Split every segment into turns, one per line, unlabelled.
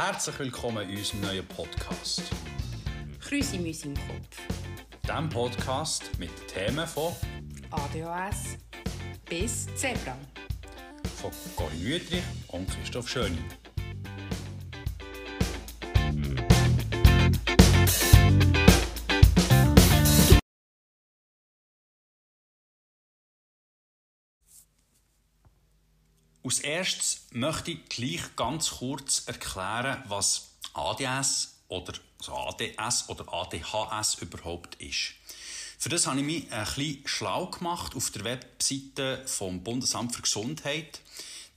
Herzlich willkommen in unserem neuen Podcast.
Krüsi Müsi im Kopf.
Dem Podcast mit Themen von,
ADHS bis Zebra.
von Corinne Wüthrich und Christoph Schöni. Als erstes möchte ich gleich ganz kurz erklären, was ADS oder also ADS oder ADHS überhaupt ist. Für das habe ich mich ein bisschen schlau gemacht auf der Webseite vom Bundesamt für Gesundheit.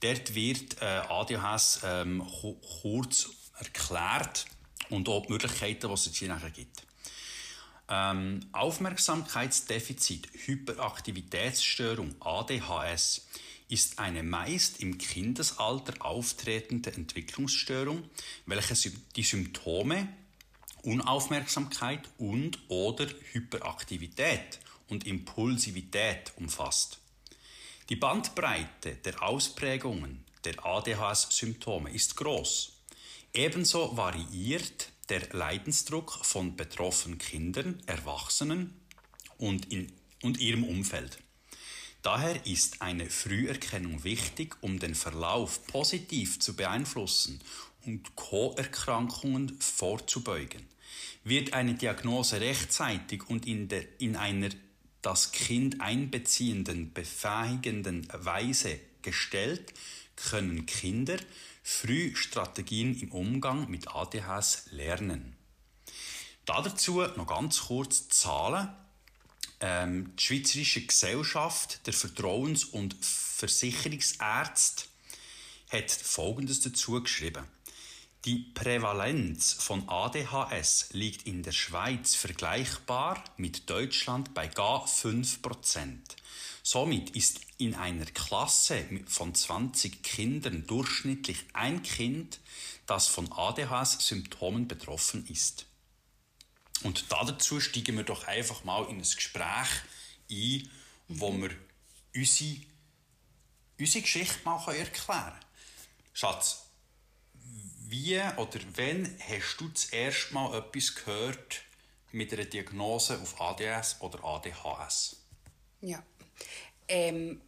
Dort wird äh, ADHS ähm, ku- kurz erklärt und auch die Möglichkeiten, die es hier nachher gibt. Ähm, Aufmerksamkeitsdefizit, Hyperaktivitätsstörung, ADHS, ist eine meist im Kindesalter auftretende Entwicklungsstörung, welche die Symptome Unaufmerksamkeit und oder Hyperaktivität und Impulsivität umfasst. Die Bandbreite der Ausprägungen der ADHS-Symptome ist groß. Ebenso variiert der Leidensdruck von betroffenen Kindern, Erwachsenen und, in, und ihrem Umfeld. Daher ist eine Früherkennung wichtig, um den Verlauf positiv zu beeinflussen und Co-Erkrankungen vorzubeugen. Wird eine Diagnose rechtzeitig und in, der, in einer das Kind einbeziehenden, befähigenden Weise gestellt, können Kinder früh Strategien im Umgang mit ADHS lernen. Dazu noch ganz kurz Zahlen. Ähm, die Schweizerische Gesellschaft der Vertrauens- und Versicherungsärzte hat Folgendes dazu geschrieben. Die Prävalenz von ADHS liegt in der Schweiz vergleichbar mit Deutschland bei gar 5%. Somit ist in einer Klasse von 20 Kindern durchschnittlich ein Kind, das von ADHS-Symptomen betroffen ist. Und dazu steigen wir doch einfach mal in ein Gespräch ein, wo wir unsere, unsere Geschichte mal erklären können. Schatz, wie oder wann hast du das erste Mal etwas gehört mit einer Diagnose auf ADS oder ADHS?
Ja. Ähm,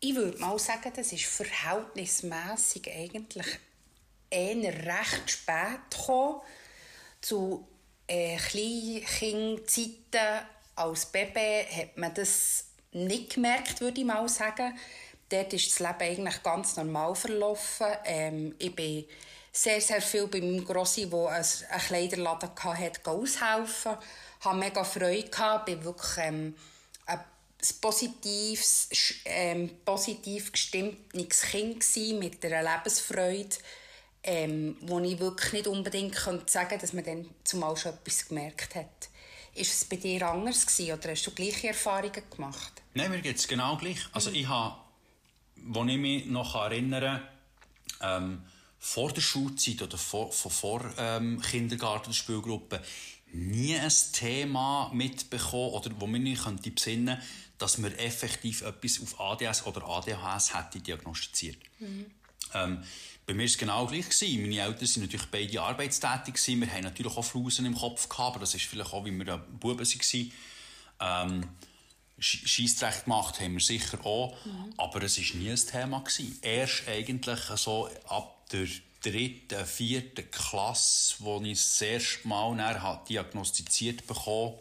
ich würde mal sagen, das ist verhältnismäßig eigentlich eher recht spät gekommen. Zu äh, Kleinkindzeiten als Baby hat man das nicht gemerkt, würde ich mal sagen. Dort ist das Leben eigentlich ganz normal verlaufen. Ähm, ich bin sehr, sehr viel bei meinem Grossi, der einen Kleiderladen hatte, aushelfen. Ich hatte mega Freude, gehabt, bin wirklich ähm, ein positives, ähm, positiv gestimmtes Kind mit einer Lebensfreude, ähm, wo ich wirklich nicht unbedingt könnte sagen dass man dann zumal schon etwas gemerkt hat. Ist es bei dir anders gewesen, oder hast du gleiche Erfahrungen gemacht?
Nein, mir geht es genau gleich. Also ich habe, als ich mich noch erinnere, ähm, vor der Schulzeit oder vor, vor, vor ähm, Kindergarten oder Spielgruppe nie ein Thema mitbekommen oder wo man nicht könnte besinnen dass man effektiv etwas auf ADS oder ADHS hätte diagnostiziert. Ähm, bei mir war es genau gleich. Gewesen. Meine Eltern waren natürlich beide arbeitstätig. Gewesen. Wir haben natürlich auch Flausen im Kopf gehabt, aber das ist vielleicht auch, wie wir Buben waren. Ähm, Sch- Scheissdreck gemacht haben wir sicher auch, aber es war nie ein Thema. Gewesen. Erst eigentlich so ab der dritten, vierten Klasse, wo ich das erste Mal nachher diagnostiziert bekommen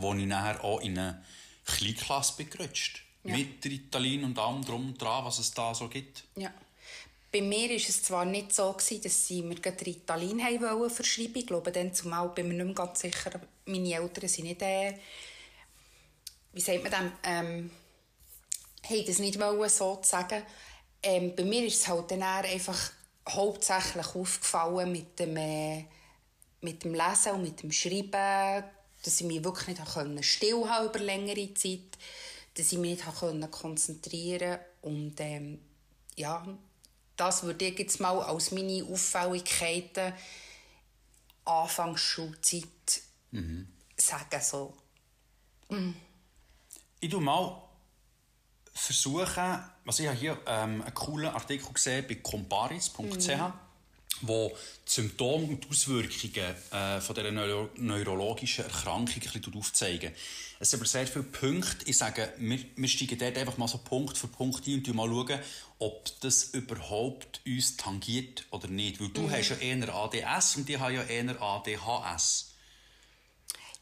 wo ich nachher auch in eine Kleinklasse gerutscht.
Ja.
Mit Ritalin und allem drum und dran, was es da so gibt.
Ja. Bei mir war es zwar nicht so, gewesen, dass sie mir gerade Ritalin wollen verschreiben. Ich glaube, dann zumal bin ich mir nicht mehr ganz sicher. Meine Eltern sind nicht, äh, wie sagt man dem, ähm, haben das nicht wollen, so zu sagen. Ähm, bei mir ist es halt dann einfach hauptsächlich aufgefallen mit dem, äh, mit dem Lesen und mit dem Schreiben, dass ich mich wirklich nicht konnte stillhalten über längere Zeit, dass ich mich nicht konnte konzentrieren und ähm, ja, das würde ich jetzt mal als meine Auffälligkeiten Anfangs Schulzeit sagen. So.
Ich tu mal versuchen, also ich habe hier ähm, einen coolen Artikel gesehen bei comparis.ch wo die Symptome und die Auswirkungen äh, von dieser neuro neurologischen Erkrankung ein bisschen aufzeigen. Es sind aber sehr viele Punkte. Ich sage, wir, wir steigen dort einfach mal so Punkt für Punkt ein und mal schauen, ob das überhaupt uns tangiert oder nicht. Weil du mhm. hast ja eher ADS und ich habe ja eher ADHS.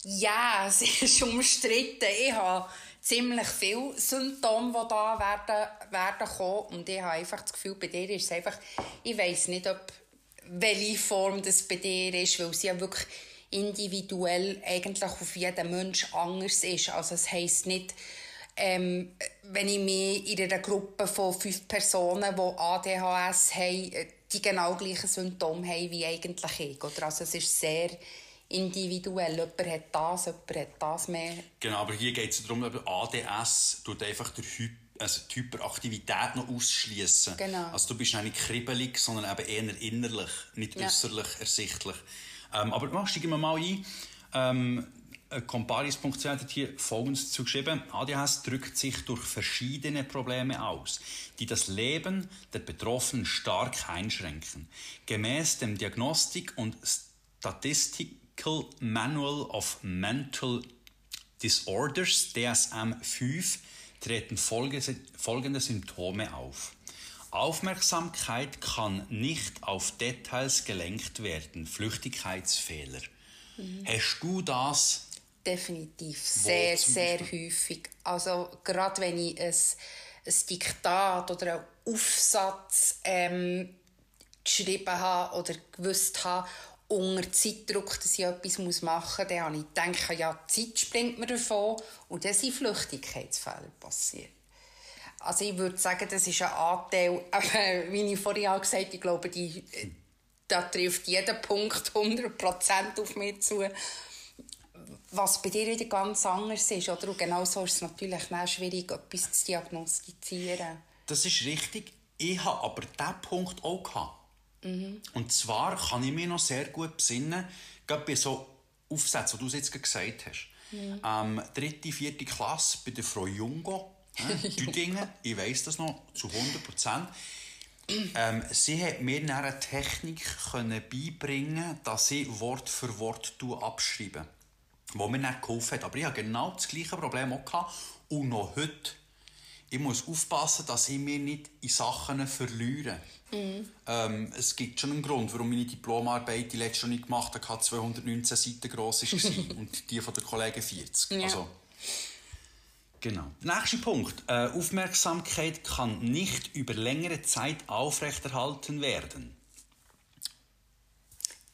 Ja, es ist umstritten. Ich habe ziemlich viele Symptome, die da werden, werden kommen. Und ich habe einfach das Gefühl, bei dir ist es einfach, ich weiß nicht, ob welche Form das bei dir ist, weil sie ja wirklich individuell eigentlich auf jeden Mensch anders ist. Also es heisst nicht, ähm, wenn ich mich in einer Gruppe von fünf Personen, die ADHS haben, die genau gleichen Symptome haben wie eigentlich ich. Oder? Also es ist sehr individuell. Jemand hat das, jemand hat das mehr.
Genau, aber hier geht es darum, ADS tut einfach der Hyper also die Hyperaktivität noch ausschließen.
Genau.
Also du bist nicht kribbelig, sondern eben eher innerlich, nicht ja. äußerlich ersichtlich. Ähm, aber mach, steigen wir mal ein. Ähm, Comparis.ch hat hier Folgendes zugeschrieben. ADHS drückt sich durch verschiedene Probleme aus, die das Leben der Betroffenen stark einschränken. Gemäß dem Diagnostik- und Statistical Manual of Mental Disorders, DSM-5, treten folgende Symptome auf. Aufmerksamkeit kann nicht auf Details gelenkt werden, Flüchtigkeitsfehler. Mhm. Hast du das?
Definitiv, sehr, sehr häufig. Also gerade wenn ich ein, ein Diktat oder einen Aufsatz ähm, geschrieben habe oder gewusst habe unter Zeitdruck, dass ich etwas machen muss, dann habe ich gedacht, ja, die Zeit springt mir davon und dann sind Flüchtigkeitsfälle passiert. Also ich würde sagen, das ist ein Anteil, aber wie ich vorhin auch gesagt habe, ich glaube, die, da trifft jeder Punkt 100% auf mich zu. Was bei dir wieder ganz anders ist, oder? Und genau so ist es natürlich auch schwierig, etwas zu diagnostizieren.
Das ist richtig. Ich habe aber diesen Punkt auch gehabt. Mhm. Und zwar kann ich mich noch sehr gut besinnen, gerade bei so Aufsätzen, die du jetzt gesagt hast. Mhm. Ähm, dritte, vierte Klasse bei der Frau Jungo, Düdingen, ich weiß das noch zu 100 Prozent. Ähm, sie hat mir eine Technik können beibringen, dass sie Wort für Wort abschreibe, wo mir nicht geholfen hat. Aber ich hatte genau das gleiche Problem auch gehabt. und noch heute ich muss aufpassen, dass ich mich nicht in Sachen verliere. Mhm. Ähm, es gibt schon einen Grund, warum meine Diplomarbeit die letzte nicht gemacht habe, 219 Seiten gross war und die von der Kollegen 40. Ja. Also, genau. Nächster Punkt. Äh, Aufmerksamkeit kann nicht über längere Zeit aufrechterhalten werden.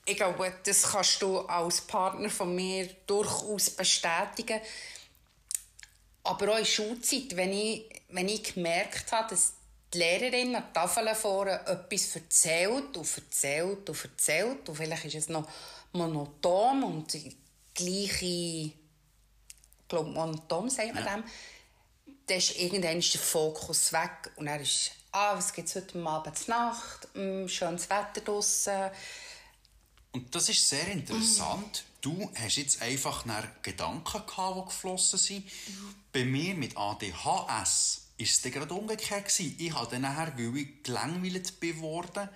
Ich glaube, das kannst du als Partner von mir durchaus bestätigen. Aber auch in Schulzeit, wenn ich, wenn ich gemerkt habe, dass die Lehrerin an der Tafel vorne etwas erzählt und erzählt und erzählt und vielleicht ist es noch monoton und die gleiche, ich glaube monoton sagt man ja. dem, dann ist irgendwann der Fokus weg und er ist, ah, was gibt es heute Abend Nacht, mm, schönes Wetter draussen.
Und das ist sehr interessant. Mm. Du hast jetzt einfach Gedanken gehabt, die geflossen sind. Mhm. Bei mir mit ADHS ist es gerade umgekehrt gewesen. Ich habe dann nachher, weil ich gelangweilt geworden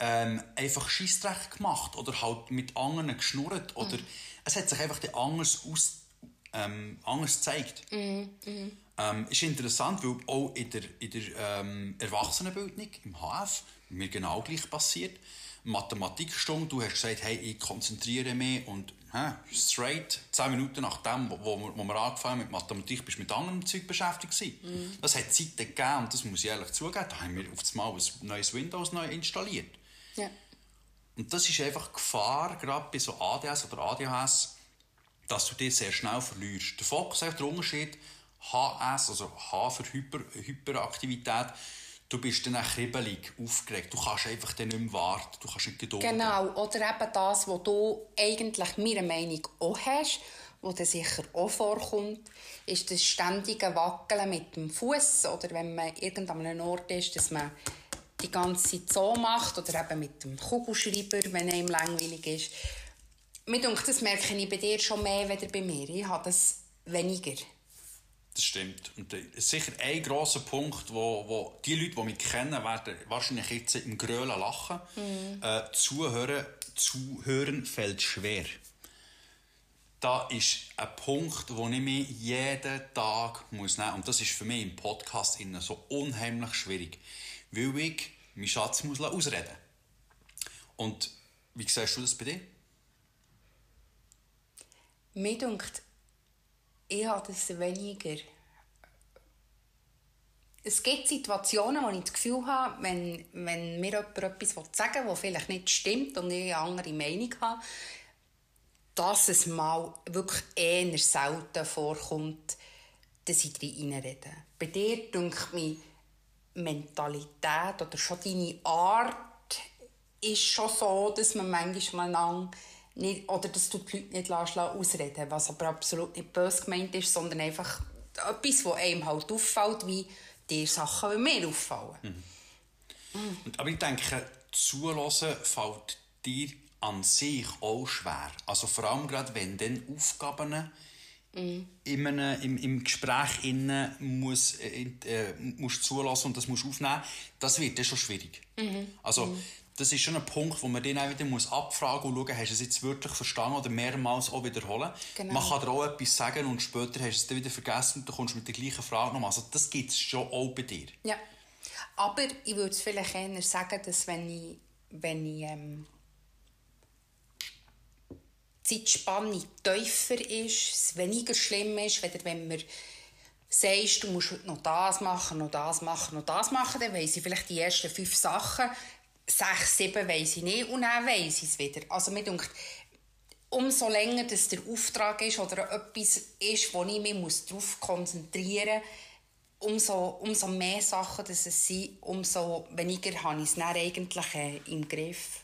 ähm, einfach Scheissdreck gemacht oder halt mit anderen geschnurrt oder mm. es hat sich einfach anders aus, ähm, anders gezeigt. Mm, mm. Ähm, ist interessant, weil auch in der, in der ähm, Erwachsenenbildung, im HF, mir genau gleich passiert. Mathematikstunde, du hast gesagt, hey, ich konzentriere mich und hä, straight, zehn Minuten nach dem, wo, wo, wo wir angefangen mit Mathematik, bist du mit anderem Zeug beschäftigt gewesen. Mhm. Das hat Zeiten gegeben und das muss ich ehrlich zugeben, da haben wir auf einmal ein neues Windows neu installiert.
Ja.
Und das ist einfach Gefahr, gerade bei so ADS oder ADHS, dass du dich sehr schnell verlierst. Der Fokus ist der Unterschied HS, also H für Hyper, Hyperaktivität, du bist dann auch kribbelig, aufgeregt. Du kannst einfach dann nicht mehr warten, du kannst nicht gedulden.
Genau, oder eben das, was du eigentlich meiner Meinung auch hast, was dir sicher auch vorkommt, ist das ständige Wackeln mit dem Fuß oder wenn man irgendeinem Ort ist, dass man die ganze Zeit so macht oder eben mit dem Kugelschreiber, wenn einem langweilig ist. Mir denke, das merke ich bei dir schon mehr als bei mir. Ich habe das weniger.
Das stimmt. Und ist sicher ein grosser Punkt, wo, wo die Leute, die mich kennen, werden wahrscheinlich jetzt im Grölen lachen. Mhm. Äh, zuhören, zuhören fällt schwer. Da ist ein Punkt, wo ich mich jeden Tag muss nehmen muss. Und das ist für mich im Podcast so unheimlich schwierig. Weil ich meinen Schatz muss ausreden Und wie siehst du das bei dir?
Mir denkt, ich habe das weniger. Es gibt Situationen, wo ich das Gefühl habe, wenn, wenn mir jemand etwas sagen will, das vielleicht nicht stimmt und ich eine andere Meinung habe, dass es mal wirklich eher selten vorkommt, dass ich reinrede. Bei dir denke ich, Mentalität oder schon deine Art ist schon so, dass man manchmal lang nicht, oder dass du die Leute nicht ausreden was aber absolut nicht böse gemeint ist, sondern einfach etwas, was einem halt auffällt, wie dir Sachen mir auffallen. Mhm.
Mhm. Aber ich denke, zulassen fällt dir an sich auch schwer. Also vor allem gerade, wenn dann Aufgaben mhm. in einem, im, im Gespräch innen muss, äh, äh, musst zulassen und das musst aufnehmen, das wird dann schon schwierig. Mhm. Also mhm das ist schon ein Punkt, wo man dann auch wieder muss abfragen und schauen, hast du es jetzt wirklich verstanden oder mehrmals auch wiederholen. Genau. Man kann dir auch etwas sagen und später hast du es dann wieder vergessen und du kommst mit der gleichen Frage nochmal. Also das gibt es schon auch bei dir.
Ja, aber ich würde es vielleicht eher sagen, dass wenn ich, wenn ich ähm, die Zeitspanne tiefer ist, es weniger schlimm ist, wenn man sagst, du musst noch das machen, noch das machen, noch das machen, dann weiss ich vielleicht die ersten fünf Sachen, sechs, sieben weiss ich nicht und dann weiss ich es wieder. Also mir denkt, umso länger das der Auftrag ist oder etwas ist, wo ich mich darauf konzentrieren muss, umso, umso mehr Sachen dass es sind, umso weniger habe ich es dann eigentlich äh, im Griff.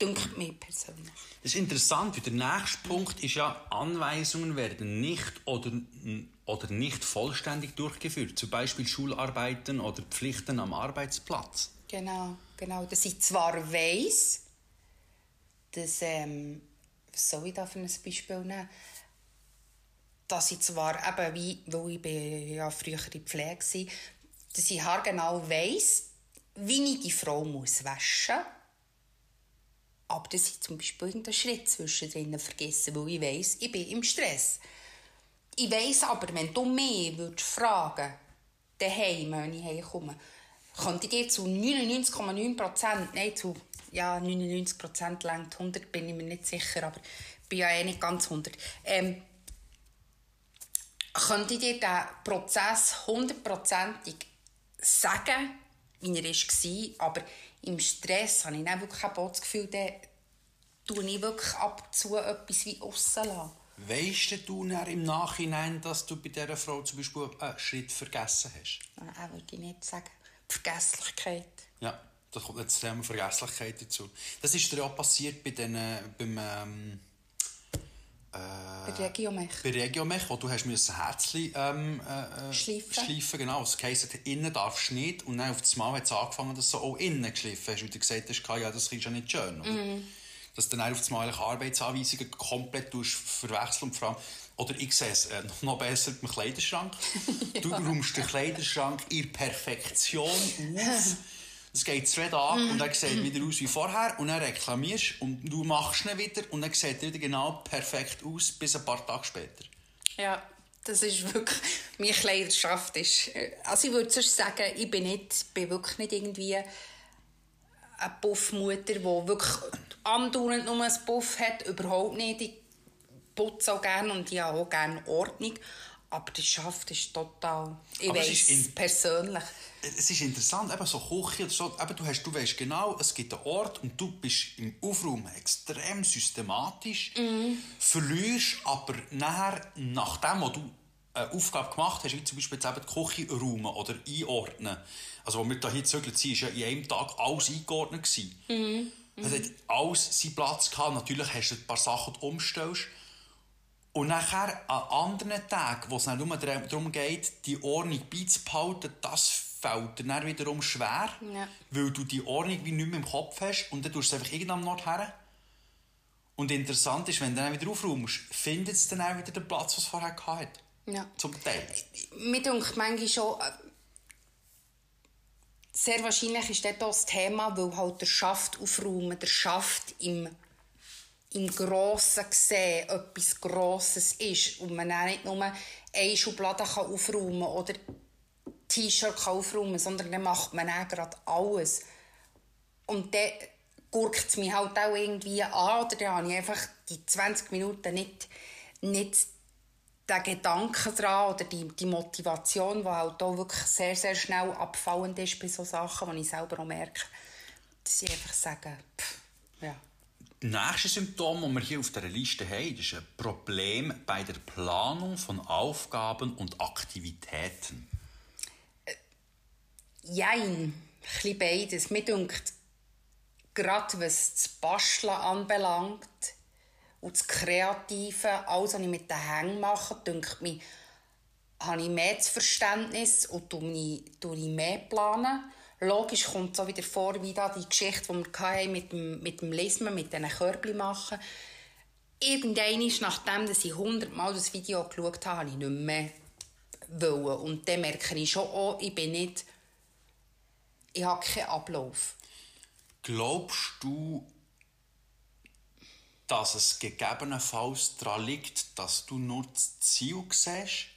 Dünkt mir persönlich.
Das ist interessant, weil der nächste Punkt ist ja, Anweisungen werden nicht oder, oder nicht vollständig durchgeführt. Zum Beispiel Schularbeiten oder Pflichten am Arbeitsplatz.
Genau, genau. Dass ich zwar weiss, dass, ähm, was soll ich da für ein Beispiel nehmen? Dass ich zwar eben, wie, weil ich bin ja früher in Pflege war, dass ich haargenau weiss, wie ich die Frau muss waschen muss. Aber dass ich zum Beispiel irgendeinen Schritt zwischendrin vergesse, weil ich weiss, ich bin im Stress. Ich weiss aber, wenn du mich würdest fragen daheim, wenn ich heimkomme, könnte ich dir zu 99,9 Prozent, nein, zu ja, 99 Prozent längt 100, bin ich mir nicht sicher, aber ich bin ja eh nicht ganz 100. Ähm, könnte ich dir diesen Prozess hundertprozentig sagen, wie er war, aber im Stress habe ich dann wirklich auch das Gefühl, dann tue ich wirklich ab und zu etwas wie aussen lassen.
Weißt du im Nachhinein, dass du bei dieser Frau zum Beispiel einen Schritt vergessen hast?
Nein, würde ich nicht sagen. Vergesslichkeit.
Ja, da kommt jetzt das Thema Vergesslichkeit dazu. Das ist dir auch passiert bei den, beim... Ähm,
äh, bei Regiomech.
Bei Regiomech, wo du hast müssen Herzchen ähm,
äh, schleifen.
schleifen genau. Das heisst, innen darfst du nicht. Und dann auf das Mal hat es angefangen, dass du auch innen geschliffen hast, weil du gesagt hast, ja, das ist ja nicht schön. Oder? Mm. Dass du dann auf das Mal Arbeitsanweisungen komplett verwechseln und vor allem oder ich sehe es äh, noch besser mit dem Kleiderschrank. ja. Du räumst den Kleiderschrank in Perfektion auf. Es geht zwei Tage und er sieht wieder aus wie vorher und dann reklamierst und du machst ihn wieder und dann sieht er wieder genau perfekt aus bis ein paar Tage später.
Ja, das ist wirklich, meine Kleiderschaft ist, äh, also ich würde sonst sagen, ich bin, nicht, bin wirklich nicht irgendwie eine Puffmutter, die wirklich andauernd nur einen Puff hat, überhaupt nicht. Ich putze auch gerne und ich habe auch gerne Ordnung. Aber die Schaft ist total, ich weiß persönlich.
Es ist interessant, eben so Küche oder so, eben du, hast, du weißt genau, es gibt einen Ort und du bist im Aufräumen extrem systematisch, mm. verlierst aber nachher, nachdem du eine Aufgabe gemacht hast, wie zum Beispiel jetzt eben die Küche räumen oder einordnen, also wo wir hier gezögert sind, war ja in einem Tag alles eingeordnet. Mm. Es hat alles seinen Platz gehabt. Natürlich hast du ein paar Sachen, die du umstellst. Und nachher an anderen Tagen, wo es nur darum geht, die Ordnung beizubehalten, das fällt dir dann wiederum schwer, ja. weil du die Ordnung wie nicht mehr im Kopf hast und dann tust du es einfach irgendwann Ort her. Und interessant ist, wenn du dann wieder aufräumst, findet es dann auch wieder den Platz, was es vorher hatte.
Ja.
Zum Teil.
Mir denkt manchmal schon, äh, sehr wahrscheinlich ist auch das Thema, weil halt der Schaft aufräumen, der Schaft im, im Grossen sehen etwas Grosses ist und man auch nicht nur eine Schublade kann aufräumen oder T-Shirt aufräumen kann, sondern dann macht man auch gerade alles. Und dann guckt es mich halt auch irgendwie an oder dann habe ich einfach die 20 Minuten nicht, nicht den Gedanken dran oder die, die Motivation, die halt auch wirklich sehr, sehr schnell abfallend ist bei solchen Sachen, wo ich selber auch merke, dass ich einfach sage, pff, ja.
Nächste Symptom, das wir hier auf dieser Liste haben, ist ein Problem bei der Planung von Aufgaben und Aktivitäten.
Jein, ein beides. Mir denkt, gerade was das Basteln anbelangt und das Kreative, alles, was ich mit den Hängen mache, denkt mir, habe ich mehr Verständnis und tue ich mehr planen. Logisch kommt so wieder vor, wie da die Geschichte, die wir hatten, mit dem, mit dem Lismen, mit diesen Körbchen machen. Irgendwann ist, nachdem dass ich hundertmal das Video geschaut habe, habe ich nicht mehr wollen. Und dann merke ich schon, oh, ich bin nicht, ich habe keinen Ablauf.
Glaubst du, dass es gegebenenfalls daran liegt, dass du nur das Ziel siehst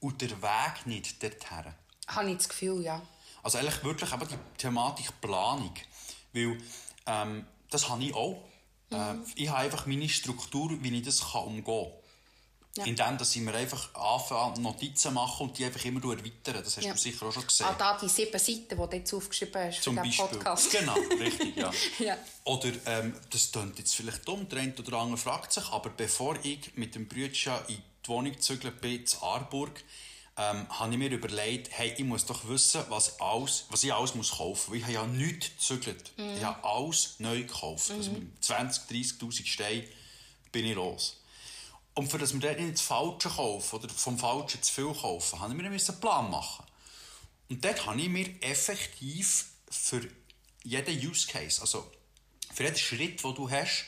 und der Weg nicht dorthin?
Habe ich das Gefühl, ja.
Also eigentlich wirklich eben die Thematik Planung. Weil ähm, das habe ich auch. Äh, ich habe einfach meine Struktur, wie ich das kann umgehen kann.
Ja.
Indem dass ich mir einfach anfange, Notizen machen und die einfach immer erweitern. Das hast
Ja.
du sicher auch schon gesehen.
Ah, da die sieben Seiten, die du jetzt aufgeschrieben hast
Zum
für den
Beispiel.
Podcast.
Genau, richtig, ja.
Ja.
Oder, ähm, das klingt jetzt vielleicht dumm, der eine oder andere fragt sich, aber bevor ich mit dem Brütchen in die Wohnung gezügelt bin, zu Aarburg, ähm, habe ich mir überlegt, hey, ich muss doch wissen, was, alles, was ich alles muss kaufen muss. Ich habe ja nichts gezügelt. Ich habe alles neu gekauft. Also mit 20, 30'000 Steinen bin ich los. Und für das wir dort nicht das Falsche kaufen oder vom Falschen zu viel kaufen, habe ich mir einen Plan machen. Und dort habe ich mir effektiv für jeden Use Case, also für jeden Schritt, den du hast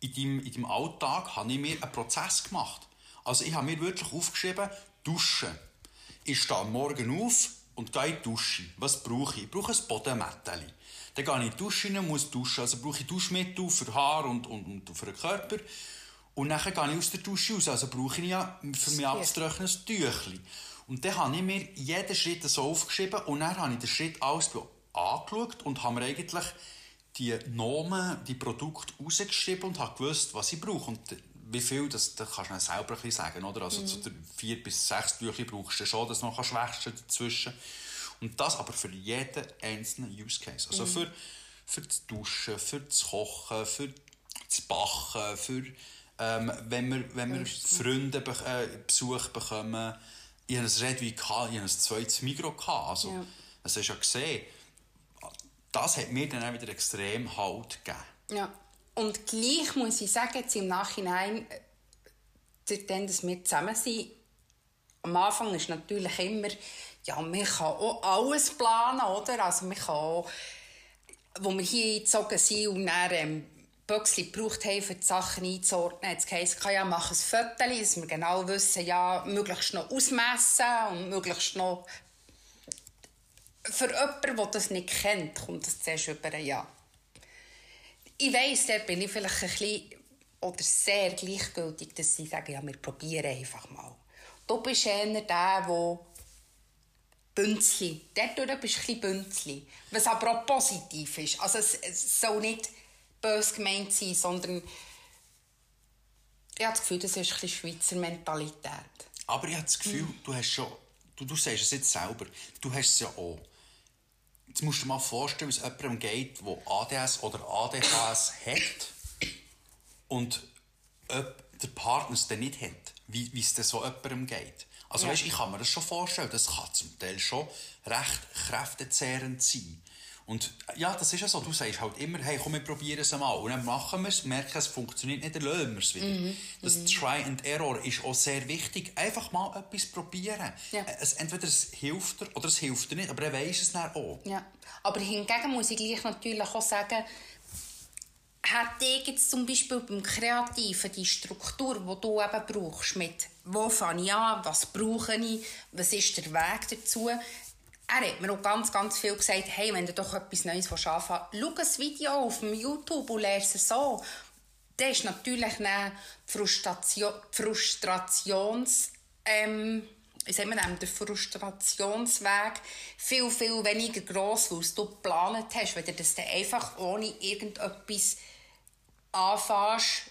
in deinem, in deinem Alltag, habe ich mir einen Prozess gemacht. Also ich habe mir wirklich aufgeschrieben, duschen. Ich stehe am Morgen auf und gehe in die Dusche. Was brauche ich? Ich brauche ein Bodenmätteli. Dann gehe ich in die Dusche rein, muss duschen. Also brauche ich Duschmittel für Haar und, und, und für den Körper. Und dann gehe ich aus der Dusche raus. Also brauche ich ja für mich abzutrocknen ein Tüchli. Und dann habe ich mir jeden Schritt so aufgeschrieben und dann habe ich den Schritt alles angeschaut und habe mir eigentlich die Nomen, die Produkte rausgeschrieben und habe gewusst, was ich brauche. Und wie viel, das, das kannst du selber ein bisschen sagen, oder? Also zu der vier bis sechs Tüchli brauchst du schon, dass du noch wäschen dazwischen. Und das aber für jeden einzelnen Use Case. Also für, für das Duschen, für das Kochen, für das Backen, für ähm, wenn wir, wenn wir Freunde be äh, Besuch bekommen. Ich hatte ein Redwein, ich hatte ein zweites Mikro. Also,
Ja.
das hast du ja gesehen. Das hat mir dann auch wieder extrem Halt gegeben.
Ja. Und gleich muss ich sagen, jetzt im Nachhinein, äh, seitdem dass wir zusammen sind, am Anfang ist natürlich immer, ja, man kann auch alles planen, oder? Also man kann auch, wo wir hier eingezogen sind und dann ähm, Büchsli gebraucht haben, um die Sachen einzuordnen, es geheißen, kann ja, mach ein Foto, dass wir genau wissen, ja, möglichst noch ausmessen und möglichst noch für jemanden, der das nicht kennt, kommt das zuerst über ein Jahr. Ich weiss, da bin ich vielleicht ein bisschen oder sehr gleichgültig, dass sie sagen, ja, wir probieren einfach mal. Du bist eher der, der Bünzli. Dort bist du ein bisschen Bünzli. Was aber auch positiv ist. Also es, es soll nicht bös gemeint sein, sondern ich habe das Gefühl, das ist ein bisschen Schweizer Mentalität.
Aber ich habe das Gefühl, du hast schon, du, du sagst es jetzt selber, du hast es ja auch. Jetzt musst du dir mal vorstellen, wie es jemandem geht, der ADS oder ADHS hat und ob der Partner es dann nicht hat, wie, wie es dann so jemandem geht. Also
Ja.
weißt, ich kann mir das schon vorstellen, das kann zum Teil schon recht kräftezehrend sein. Und ja, das ist ja so, du sagst halt immer, hey, komm, wir probieren es mal. Und dann machen wir es, merken, es funktioniert nicht, dann lassen wir es wieder.
Mhm,
Das Try and Error ist auch sehr wichtig. Einfach mal etwas probieren.
Ja.
Es, entweder es hilft dir oder es hilft dir nicht, aber er weiss es dann auch.
Ja. Aber hingegen muss ich gleich natürlich auch sagen, hätte ich jetzt zum Beispiel beim Kreativen die Struktur, die du eben brauchst, mit wo fange ich an, was brauche ich, was ist der Weg dazu. Er hat mir auch ganz, ganz viel gesagt, hey, wenn du doch etwas Neues anfangen willst, schau ein Video auf YouTube und lerne es so. Das ist natürlich eine Frustration, Frustrations... Ähm, sagt man dem, der Frustrationsweg viel, viel weniger gross, weil du geplant hast, wenn du das dann einfach ohne irgendetwas anfängst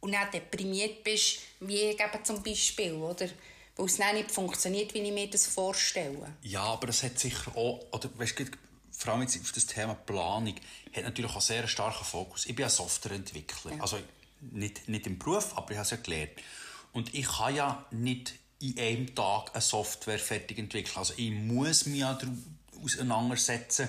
und dann deprimiert bist, wie ich eben zum Beispiel, oder? Weil es dann nicht funktioniert, wie ich mir das vorstelle.
Ja, aber es hat sicher auch, oder weißt du, vor allem jetzt auf das Thema Planung, hat natürlich auch sehr einen starken Fokus. Ich bin ein Softwareentwickler, ja. also nicht, nicht im Beruf, aber ich habe es ja gelernt. Und ich kann ja nicht in einem Tag eine Software fertig entwickeln. Also ich muss mich ja auseinandersetzen,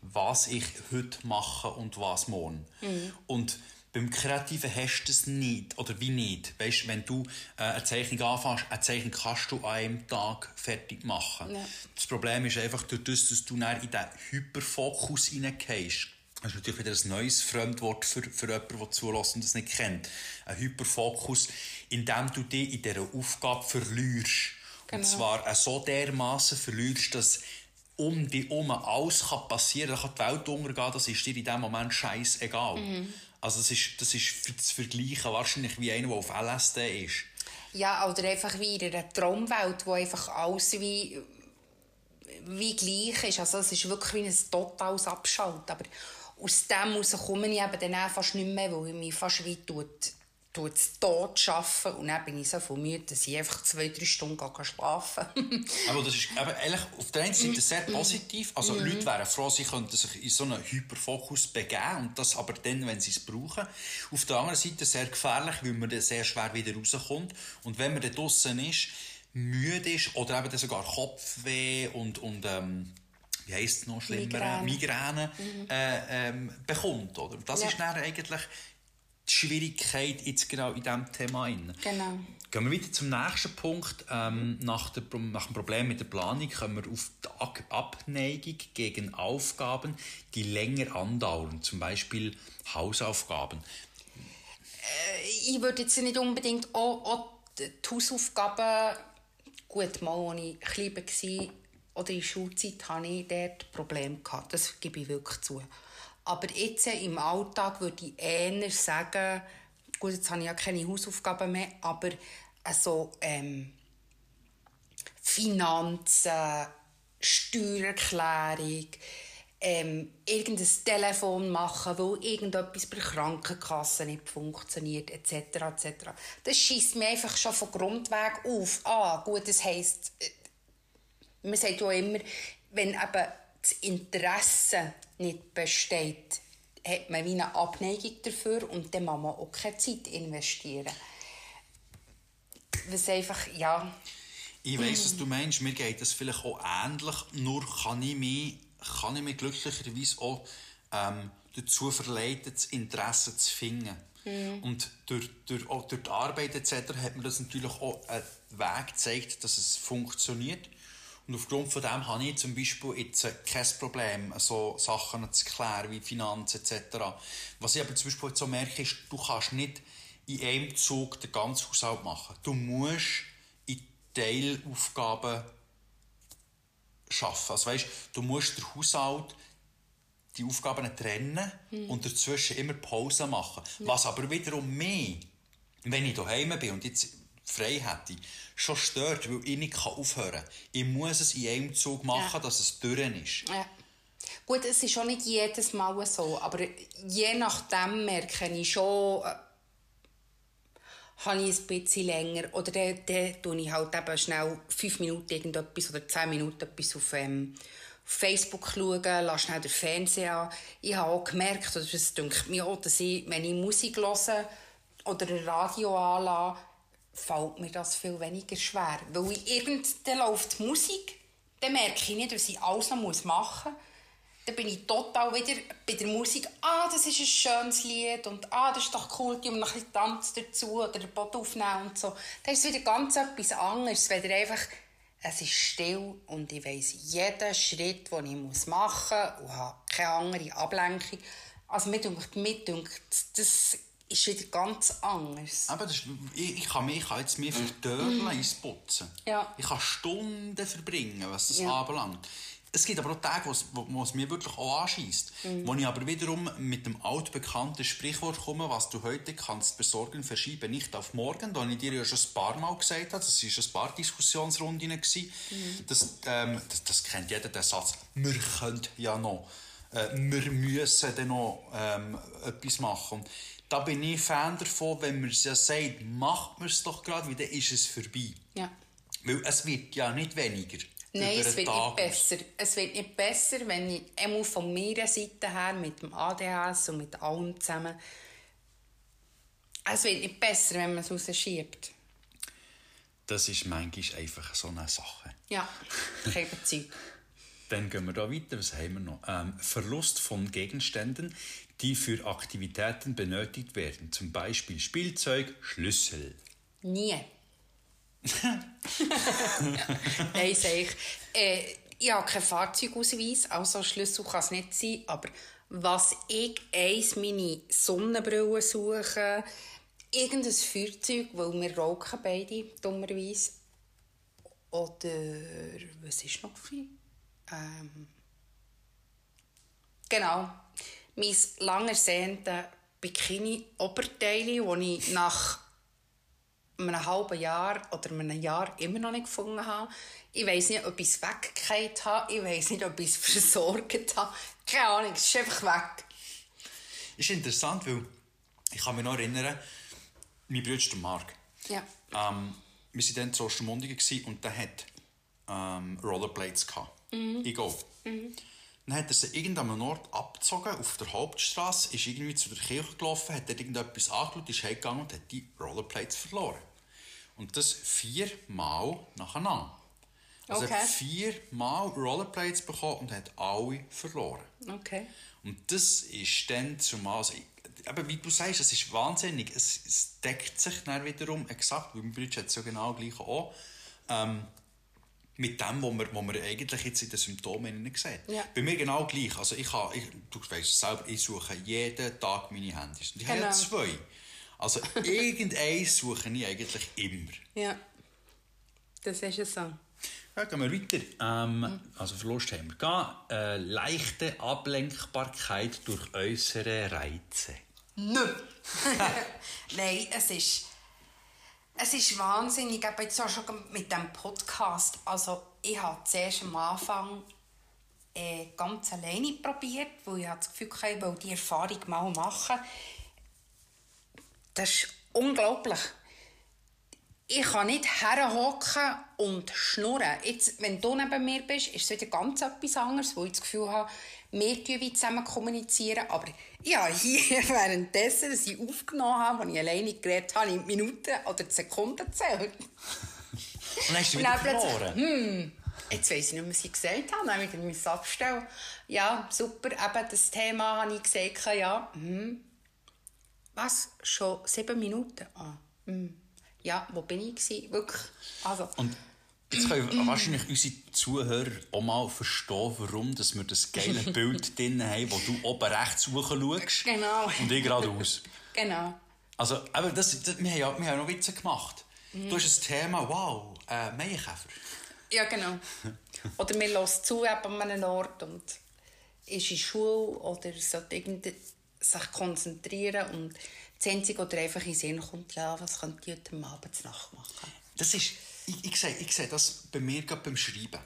was ich heute mache und was morgen. Mhm. Und beim Kreativen hast du es nicht, oder wie nicht. Weißt, wenn du äh, eine Zeichnung anfängst, eine Zeichnung kannst du an einem Tag fertig machen. Ja. Das Problem ist einfach, durch das, dass du in diesen Hyperfokus hineingehst, das ist natürlich wieder ein neues Fremdwort für, für jemanden, der zulässt und das nicht kennt. Ein Hyperfokus, indem du dich in dieser Aufgabe verlierst. Genau. Und zwar so dermaßen verlierst, dass um dich herum alles kann passieren kann. Da kann die Welt untergehen, das ist dir in diesem Moment scheißegal. Mhm. Also das ist, das ist das Vergleichen wahrscheinlich wie einer, der auf LSD ist.
Ja, oder einfach wie in einer Traumwelt, wo einfach alles wie, wie gleich ist. Also es ist wirklich wie ein totales Abschalten. Aber aus dem heraus komme ich eben dann fast nicht mehr, weil ich mich fast wie tut, tut tot arbeiten und dann bin ich so von müde, dass ich einfach zwei, drei Stunden schlafen kann.
Aber das ist eben ehrlich, auf der einen Seite sehr positiv. Also mhm. Leute wären froh, sie könnten sich in so einen Hyperfokus begeben und das aber dann, wenn sie es brauchen. Auf der anderen Seite sehr gefährlich, weil man dann sehr schwer wieder rauskommt. Und wenn man dann draußen ist, müde ist oder eben sogar Kopfweh und, und ähm, wie heisst es noch schlimmer, Migräne, Migräne mhm. äh, ähm, bekommt. Oder? Das ja. ist dann eigentlich die Schwierigkeit jetzt genau in diesem Thema.
Genau.
Gehen wir wieder zum nächsten Punkt. Ähm, nach, der, nach dem Problem mit der Planung kommen wir auf die Abneigung gegen Aufgaben, die länger andauern, zum Beispiel Hausaufgaben.
Äh, ich würde jetzt nicht unbedingt auch, auch die Hausaufgaben, gut, mal als ich klein war, oder in der Schulzeit hatte ich dort Probleme. Gehabt. Das gebe ich wirklich zu. Aber jetzt im Alltag würde ich eher sagen, gut, jetzt habe ich ja keine Hausaufgaben mehr, aber also, ähm, Finanzen, Steuererklärung, ähm, irgendein Telefon machen, wo irgendetwas bei der Krankenkasse nicht funktioniert, etc. etc. Das schießt mir einfach schon von Grundweg auf. Ah, gut, das heisst, äh, man sagt ja immer, wenn eben das Interesse nicht besteht, hat man wie eine Abneigung dafür und dann muss man auch keine Zeit investieren. Was einfach, ja...
Ich weiss, was du meinst. Mir geht das vielleicht auch ähnlich, nur kann ich mich, kann ich mich glücklicherweise auch ähm, dazu verleiten, das Interesse zu finden. Mhm. Und durch, durch, auch durch die Arbeit etc. hat mir das natürlich auch einen Weg gezeigt, dass es funktioniert. Und aufgrund von dem habe ich zum Beispiel jetzt kein Problem, so Sachen zu klären wie Finanzen etc. Was ich aber zum Beispiel jetzt so merke, ist, du kannst nicht in einem Zug den ganzen Haushalt machen. Du musst in Teilaufgaben schaffen. Also weißt, du musst den Haushalt die Aufgaben trennen mhm. und dazwischen immer Pause machen. Ja. Was aber wiederum mehr, wenn ich daheim bin und jetzt frei hätte, schon stört, weil ich nicht aufhören kann. Ich muss es in einem Zug machen, ja. dass es durch ist.
Ja. Gut, es ist schon nicht jedes Mal so, aber je nachdem merke ich schon, äh, habe ich ein bisschen länger. Oder dann, dann schaue ich halt eben schnell fünf Minuten irgendetwas oder zehn Minuten etwas auf, ähm, Facebook schauen, lasse schnell den Fernseher an. Ich habe auch gemerkt, oder es denkt mir auch, dass ich, wenn ich Musik höre oder ein Radio anlasse, fällt mir das viel weniger schwer. Weil ich irgend, dann läuft die Musik, dann merke ich nicht, was ich alles noch machen muss. Dann bin ich total wieder bei der Musik. Ah, das ist ein schönes Lied und ah, das ist doch cool, die haben noch ein Tanz dazu oder den Boden aufnehmen und so. Dann ist es wieder ganz etwas anderes, wenn einfach es ist still und ich weiss jeden Schritt, den ich machen muss und habe keine andere Ablenkung. Also mir denkt, mir denkt, das ist wieder ganz anders.
Aber das ist, ich, ich, kann mich, ich kann jetzt mehr verdörlen ins Putzen.
Ja.
Ich kann Stunden verbringen, was das
Ja.
anbelangt. Es gibt aber auch Tage, wo es- wo wo es mir wirklich auch anschießt. Wo ich aber wiederum mit dem altbekannten Sprichwort komme, was du heute kannst besorgen, verschiebe nicht auf morgen. Da habe ich dir ja schon ein paar Mal gesagt. habe. Das waren ein paar Diskussionsrunden. gewesen. Das, ähm, das, das kennt jeder, den Satz, wir können ja noch. Äh, wir müssen dann noch ähm, etwas machen. Und da bin ich Fan davon, wenn man es ja sagt, macht man es doch gerade, weil dann ist es vorbei.
Ja.
Weil es wird ja nicht weniger.
Nein, es wird
Tag.
nicht besser. Es wird nicht besser, wenn ich einmal von meiner Seite her mit dem ADHS und mit allem zusammen. Es wird nicht besser, wenn man es rausschiebt.
Das ist manchmal einfach so eine Sache.
Ja, ich habe Zeit.
Dann gehen wir da weiter. Was haben wir noch? Ähm, Verlust von Gegenständen, die für Aktivitäten benötigt werden. Zum Beispiel Spielzeug, Schlüssel.
Nie. Nein, sage ich. Äh, ich habe keinen Fahrzeugausweis, also Schlüssel kann es nicht sein. Aber was ich eins meine Sonnenbrille suche, irgendein Feuerzeug, weil wir rauchen beide, dummerweise. Oder was ist noch? gewesen? Ähm, genau. Mein lang ersehnte Bikini-Oberteil, das ich nach einem halben Jahr oder einem Jahr immer noch nicht gefunden habe. Ich weiß nicht, ob ich es weggekehrt habe. Ich weiß nicht, ob ich es versorgt habe. Keine Ahnung, es ist einfach weg.
Ist interessant, weil ich kann mich noch erinnern, mein Bruder Marc.
Ja.
Ähm, wir waren dann zu Ostermundigen und der hat ähm, Rollerblades gehabt. Ich gehe. Dann hat er sie irgendeinem Ort abgezogen, auf der Hauptstraße, ist irgendwie zu der Kirche gelaufen, hat dort irgendetwas angeschaut, ist heimgegangen und hat die Rollerblades verloren. Und das viermal nacheinander. Also er hat
Okay.
viermal Rollerblades bekommen und hat alle verloren.
Okay.
Und das ist dann zumal, also, aber wie du sagst, es ist wahnsinnig, es, es deckt sich dann wiederum exakt, weil mein Bruder hat ja genau gleich auch, ähm, mit dem, was man, was man eigentlich jetzt in den Symptomen nicht sieht.
Ja.
Bei mir genau gleich. Also ich habe, ich, du weißt es selber, ich suche jeden Tag meine Handys. Und ich habe
Genau.
zwei. Also irgendeins suche ich eigentlich immer.
Ja. Das ist es so.
Ja, gehen wir weiter. Ähm, Also Verlust haben wir. gehabt. Äh, leichte Ablenkbarkeit durch äußere Reize.
Nö. Nein, es ist, es ist wahnsinnig. Habe jetzt auch schon mit dem Podcast, also ich habe zuerst am Anfang äh, ganz alleine probiert, weil ich habe das Gefühl hatte, ich will die Erfahrung mal machen. Das ist unglaublich. Ich kann nicht herhocken und schnurren. Jetzt, wenn du neben mir bist, ist es wieder ganz etwas anderes, wo ich das Gefühl habe, wir wie zusammen kommunizieren. Aber ja, hier währenddessen, dass ich aufgenommen habe, als ich alleine geredet habe, die Minuten oder die Sekunden gezählt.
Und dann hast du wieder verloren.
hm, jetzt weiss ich nicht, was ich gesagt habe. Dann wieder mein abstellen. Ja, super, eben das Thema habe ich gesagt, ja, hm. Was? Schon sieben Minuten? Ah, hm. Ja, wo bin ich gewesen? Wirklich? Also,
Und jetzt können wahrscheinlich unsere Zuhörer auch mal verstehen, warum dass wir das geile Bild drin haben, wo du oben rechts schaust
Genau.
und ich geradeaus.
genau.
Also, aber das, das, wir, haben ja, wir haben noch Witze gemacht. Du hast ein Thema, wow, äh, Maienkäfer.
Ja, genau. oder man lässt zu an einem Ort und ist in Schule oder sollte sich konzentrieren und das Einzige, dir einfach in den Sinn kommt, ja, was könnte ich heute Abend Nacht machen?
Das ist, ich, ich, sehe, ich sehe das bei mir gerade beim Schreiben.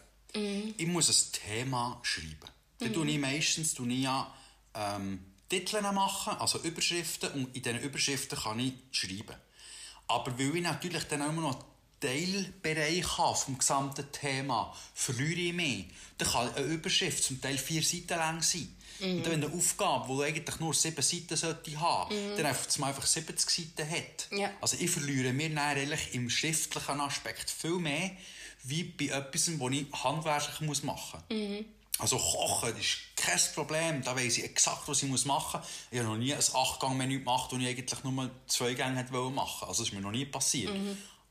Ich muss ein Thema schreiben. Dann tue ich meistens tue ich ja, ähm, Titel machen, also Überschriften, und in diesen Überschriften kann ich schreiben. Aber weil ich natürlich dann immer noch Teilbereich habe vom gesamten Thema, verliere ich mich. Dann kann eine Überschrift zum Teil vier Seiten lang sein. Und dann, wenn eine Aufgabe, die eigentlich nur sieben Seiten sollte haben, dann einfach, einfach 70 Seiten hat.
Ja.
Also ich verliere mir eigentlich im schriftlichen Aspekt viel mehr, wie bei etwas, das ich handwerklich muss machen muss. Also kochen das ist kein Problem, da weiss ich exakt, was ich machen muss. Ich habe noch nie ein Achtgang-Menü gemacht, das ich eigentlich nur zwei Gänge hätte machen wollen. Also das ist mir noch nie passiert.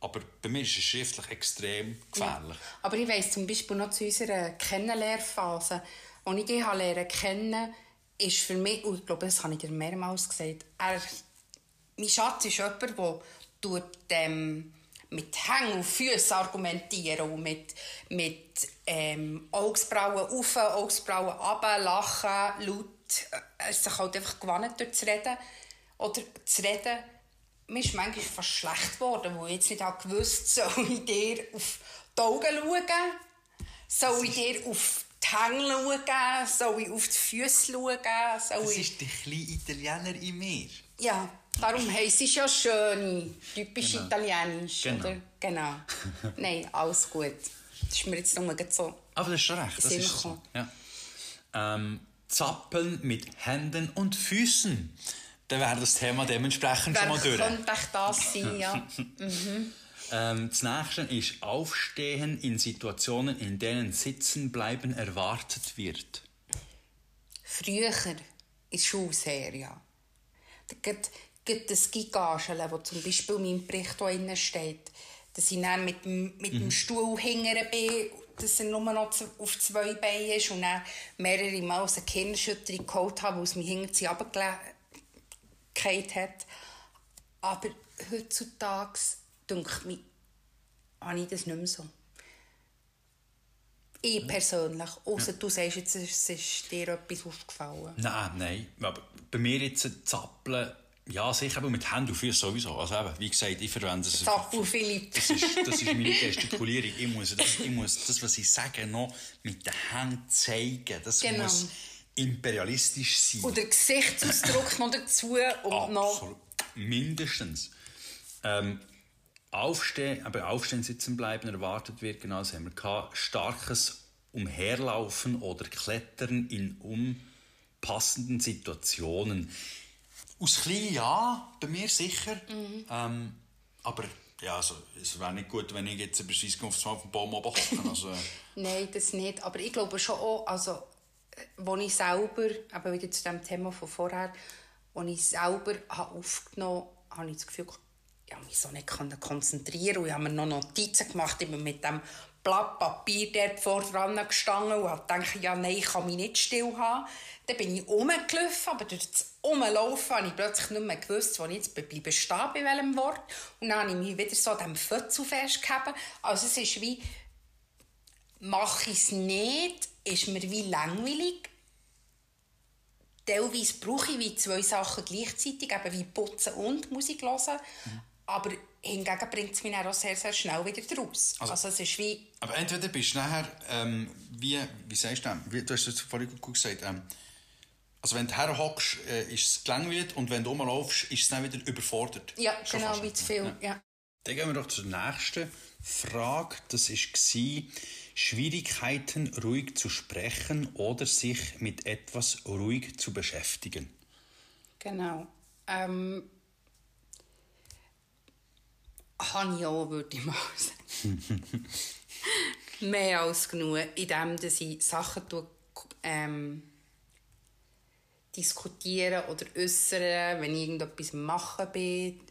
Aber bei mir ist es schriftlich extrem gefährlich.
Aber ich weiss zum Beispiel noch zu unserer Kennenlernphase, als ich dich habe lernen kennen ist für mich, und ich glaube, das habe ich dir mehrmals gesagt, er, mein Schatz ist jemand, der tut, ähm, mit Hängen und Füßen argumentieren und mit, mit ähm, Augsbrauen auf, Augsbrauen runter, lachen, laut. Ist sich halt einfach gewohnt, dort zu reden. Oder zu reden. Mir ist manchmal fast schlecht geworden, wo ich jetzt nicht gewusst soll ich dir auf die Augen schauen? Soll ich dir auf die Hänge schauen? Soll ich auf die Füße schauen? Soll
Das ist der kleine Italiener in mir.
Ja, darum heisst es ja schön, typisch
Genau.
italienisch.
Genau.
Oder? genau. Nein, alles gut. Das ist mir jetzt nur so.
Aber das ist schon recht. Das ist so. Ja. Ähm, Zappeln mit Händen und Füßen. Dann wäre das Thema dementsprechend schon
Wer
mal durch.
könnte das sein, ja.
Ähm, das nächste ist Aufstehen in Situationen, in denen Sitzen bleiben erwartet wird.
Früher ist Schule sehr, ja. Da gibt das Gigaschele, wo zum Beispiel in meinem Bericht auch steht, dass ich dann mit dem, mit dem Stuhl hingere bin, dass er nur noch auf zwei Beinen ist und dann mehrere Mal eine Gehirnerschütterung geholt habe, weil es mich hinter sie runtergelegt hat. Aber heutzutage, denke ich, mir, habe ich das nicht mehr so. Ich persönlich, außer du sagst jetzt, es ist dir etwas aufgefallen.
Nein, nein. Aber bei mir jetzt Zappeln, ja sicher, aber mit Händen und Füßen sowieso. Also eben, wie gesagt, ich verwende es.
Zappel Philipp.
Das ist, das ist meine Gestikulierung. Ich muss, das, ich muss das, was ich sage, noch mit den Händen zeigen. Das
Genau.
muss imperialistisch sein.
Oder Gesichtsausdruck noch dazu und noch...
Absolut. Mindestens. Ähm, aufstehen, aber aufstehen, sitzen bleiben erwartet wird, genau das haben wir gehabt. Starkes Umherlaufen oder Klettern in unpassenden Situationen. Aus klein ja, bei mir sicher. Ähm, aber ja, also, es wäre nicht gut, wenn ich jetzt über Scheissgang auf dem Baum oben hocke. Also,
Nein, das nicht. Aber ich glaube schon auch, also, als ich selber, aber wieder zu dem Thema von vorher, als ich selber habe aufgenommen habe, habe ich das Gefühl, ich mich so nicht konzentrieren und ich habe mir noch Notizen gemacht, bin mit dem Blatt Papier dort vor dran gestanden und habe gedacht, ja, nein, ich kann mich nicht still haben. Dann bin ich rumgelaufen, aber durch das Umlaufen habe ich plötzlich nicht mehr gewusst, wo ich jetzt bleibe stehen, bei welchem Wort. Und dann habe ich mich wieder so an diesem Fötzel festgehalten. Also es ist wie, mache ich es nicht, ist mir wie langweilig. Teilweise brauche ich wie zwei Sachen gleichzeitig, eben wie putzen und Musik hören. Aber hingegen bringt es mich dann auch sehr, sehr schnell wieder raus. Also,
Also-
es ist wie,
Aber entweder bist du nachher, ähm, wie, wie sagst du, wie, du hast es vorhin gut gesagt, ähm, also wenn du herhockst, äh, ist es gelangweilt und wenn du rumlaufst, ist es dann wieder überfordert.
ja,
Schon
genau, wie zu viel.
Ja.
Ja.
Dann gehen wir doch zur nächsten Frage. Das war Schwierigkeiten, ruhig zu sprechen oder sich mit etwas ruhig zu beschäftigen.
Genau. Ähm, habe auch, würde ich mal sagen. Mehr als genug, indem ich Sachen ähm, diskutieren oder äußern, wenn ich irgendetwas machen bin.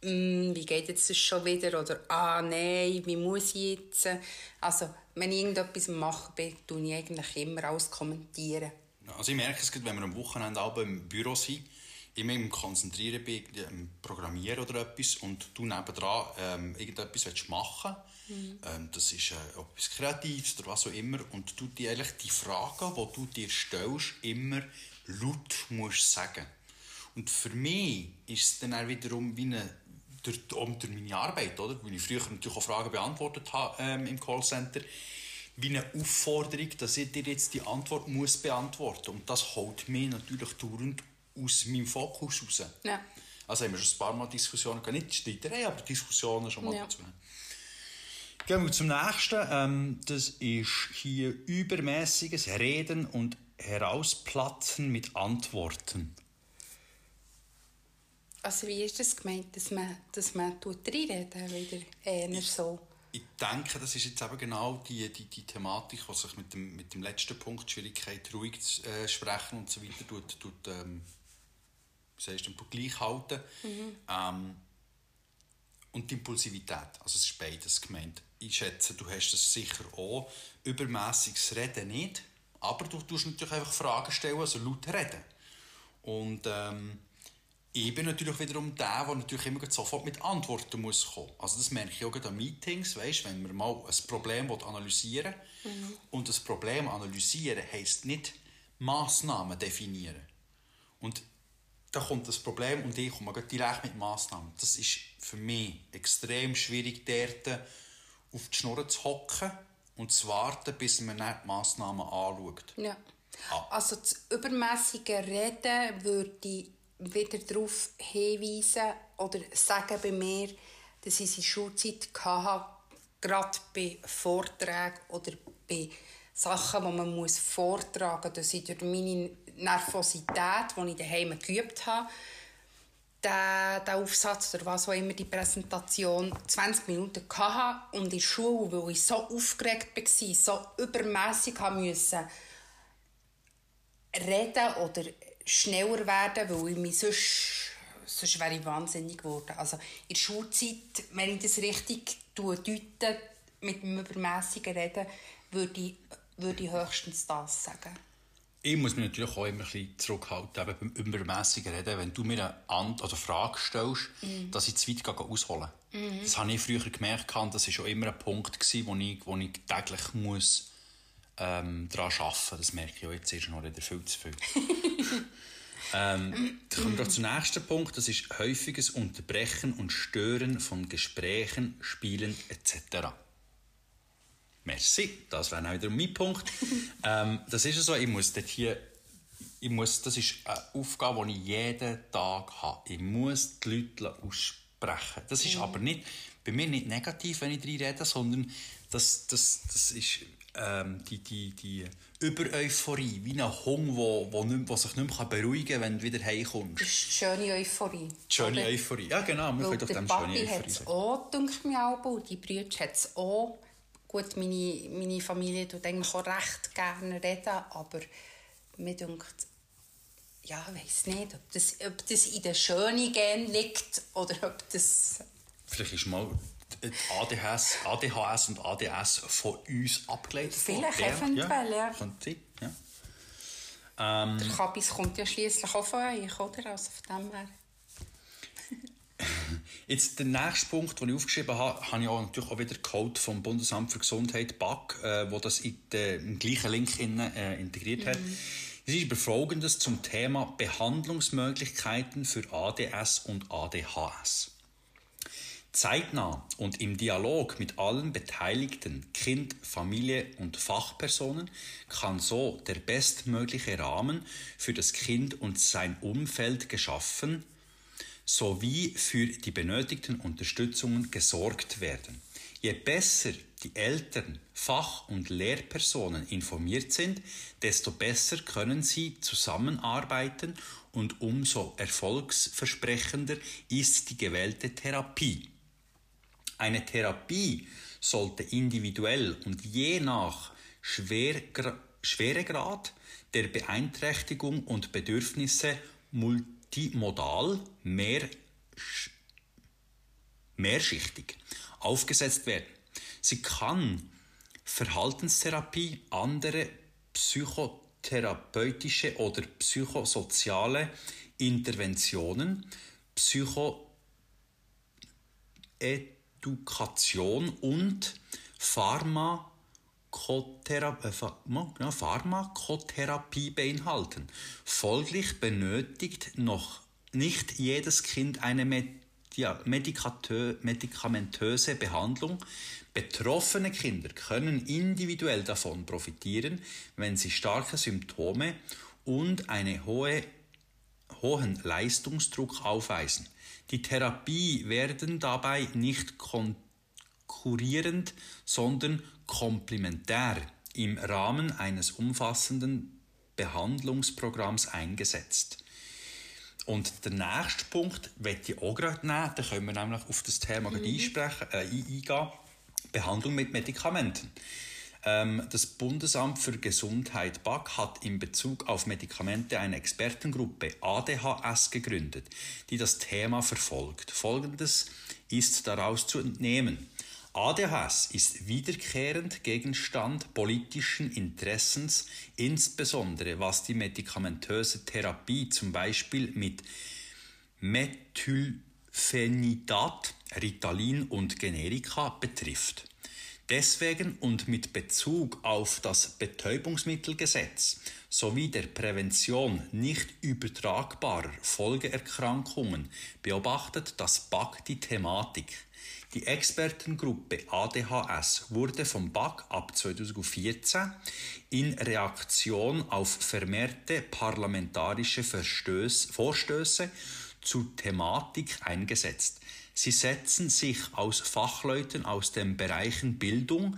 «Mm, wie geht jetzt das schon wieder? Oder «Ah, nein, wie muss ich jetzt?» Also, wenn ich irgendetwas machen bin, tue ich eigentlich immer alles kommentieren.
Also ich merke es, wenn wir am Wochenende im Büro sind, immer im Konzentrieren bin, im Programmieren oder etwas und du nebendran ähm, irgendetwas willst machen ähm, das ist äh, etwas Kreatives oder was auch immer und du dir eigentlich die Fragen, die du dir stellst, immer laut musst sagen. Und für mich ist es dann auch wiederum wie eine, durch, um durch meine Arbeit, oder? weil ich früher natürlich auch Fragen beantwortet habe ähm, im Callcenter, wie eine Aufforderung, dass ich dir jetzt die Antwort muss beantworten Und das holt mich natürlich dauernd aus meinem Fokus raus.
Ja.
Also haben wir schon ein paar Mal Diskussionen gehabt, nicht Streiterei, aber Diskussionen schon mal
Ja.
dazu. Gehen wir zum nächsten. Ähm, das ist hier übermäßiges Reden und Herausplatzen mit Antworten.
Also wie ist das gemeint, dass man, dass man tut reinreden wieder eher so?
Ich denke, das ist jetzt eben genau die, die, die Thematik, die sich mit dem, mit dem letzten Punkt, Schwierigkeit, ruhig zu äh, sprechen und so weiter, tut, tut, ähm, wie sagst du, gleich halten. Ähm, und die Impulsivität, also es ist beides gemeint. Ich schätze, du hast es sicher auch. Übermäßiges Reden nicht, aber du tust natürlich einfach Fragen stellen, also laut reden. Und ähm, ich bin natürlich wiederum der, der natürlich immer sofort mit Antworten muss kommen. Also das merke ich auch an Meetings, weißt, wenn wir mal ein Problem analysieren mhm. und das Problem analysieren heisst nicht Massnahmen definieren. Und da kommt das Problem und ich komme direkt mit Massnahmen. Das ist für mich extrem schwierig, dort auf die Schnur zu hocken und zu warten, bis man die Massnahmen anschaut.
Ja. Ah. Also das übermäßige Reden würde ich wieder darauf hinweisen oder sagen bei mir, dass ich in Schulzeit hatte, gerade bei Vorträgen oder bei Sachen, die man muss vortragen muss, dass ich durch meine Nervosität, die ich daheim geübt habe, den, den Aufsatz oder was auch immer, die Präsentation 20 Minuten hatte und in der Schule, weil ich so aufgeregt war, so übermässig musste reden oder schneller werden, weil ich mich sonst, sonst wäre ich wahnsinnig geworden. Also in der Schulzeit, wenn ich das richtig deute, mit dem übermässigen Reden, würde ich, würde ich höchstens das sagen.
Ich muss mich natürlich auch immer ein bisschen zurückhalten beim übermässigen Reden. Wenn du mir eine Ant oder Frage stellst, mm. dass ich zu weit ausholen mm. Das habe ich früher gemerkt, das war schon immer ein Punkt, wo ich, wo ich täglich muss, ähm, daran arbeiten muss. Das merke ich auch jetzt ist noch wieder viel zu viel. ähm, dann kommen wir doch zum nächsten Punkt. Das ist häufiges Unterbrechen und Stören von Gesprächen, Spielen etc. Merci, das wäre auch wieder mein Punkt. ähm, das ist so, ich muss dort hier, ich muss, das ist eine Aufgabe, die ich jeden Tag habe. Ich muss die Leute aussprechen. Das ist mhm. aber nicht, bei mir nicht negativ, wenn ich drin rede, sondern das, das, das ist ähm, die, die, die Über-Euphorie, wie ein Hund, der wo, wo, wo sich nicht mehr beruhigen kann, wenn du wieder heimkommst.
Das ist die schöne Euphorie.
Die schöne? Euphorie, ja genau, wir können
doch dem schöne Euphorie hat es auch, denke ich mir auch, die Brüder hat es auch. Gut, meine, meine Familie tut eigentlich auch recht gerne reden, aber mir denkt, ja, ich weiß nicht, ob das, ob das in den schönen Gen liegt oder ob das...
Vielleicht ist mal ADHS, ADHS und ADS von uns abgeleitet
Vielleicht eventuell, ja.
Könnte ja.
Ähm, der Kabis kommt ja schließlich auch von euch, oder? Also von dem her.
Jetzt der nächste Punkt, den ich aufgeschrieben habe, habe ich auch natürlich auch wieder Code vom Bundesamt für Gesundheit BAC, äh, wo das in den, im gleichen Link in, äh, integriert mhm. hat. Es ist über Folgendes zum Thema Behandlungsmöglichkeiten für ADS und ADHS. Zeitnah und im Dialog mit allen Beteiligten, Kind, Familie und Fachpersonen, kann so der bestmögliche Rahmen für das Kind und sein Umfeld geschaffen sowie für die benötigten Unterstützungen gesorgt werden. Je besser die Eltern, Fach- und Lehrpersonen informiert sind, desto besser können sie zusammenarbeiten und umso erfolgsversprechender ist die gewählte Therapie. Eine Therapie sollte individuell und je nach Schweregrad der Beeinträchtigung und Bedürfnisse multimodal mehr, mehrschichtig aufgesetzt werden. Sie kann Verhaltenstherapie, andere psychotherapeutische oder psychosoziale Interventionen, Psycho Edukation und äh, Pharmakotherapie beinhalten. Folglich benötigt noch nicht jedes Kind eine medikamentöse Behandlung. Betroffene Kinder können individuell davon profitieren, wenn sie starke Symptome und einen hohe, hohen Leistungsdruck aufweisen. Die Therapie werden dabei nicht konkurrierend, sondern komplementär im Rahmen eines umfassenden Behandlungsprogramms eingesetzt. Und der nächste Punkt möchte ich auch gerade nehmen, da können wir nämlich auf das Thema mhm. einsprechen, äh, eingehen. Behandlung mit Medikamenten. Ähm, das Bundesamt für Gesundheit BAG hat in Bezug auf Medikamente eine Expertengruppe ADHS gegründet, die das Thema verfolgt. Folgendes ist daraus zu entnehmen. ADHS ist wiederkehrend Gegenstand politischen Interessens, insbesondere was die medikamentöse Therapie zum Beispiel mit Methylphenidat, Ritalin und Generika betrifft. Deswegen und mit Bezug auf das Betäubungsmittelgesetz sowie der Prävention nicht übertragbarer Folgeerkrankungen beobachtet das BAG die Thematik. Die Expertengruppe ADHS wurde vom BAG ab 2014 in Reaktion auf vermehrte parlamentarische Vorstöße zur Thematik eingesetzt. Sie setzen sich aus Fachleuten aus den Bereichen Bildung,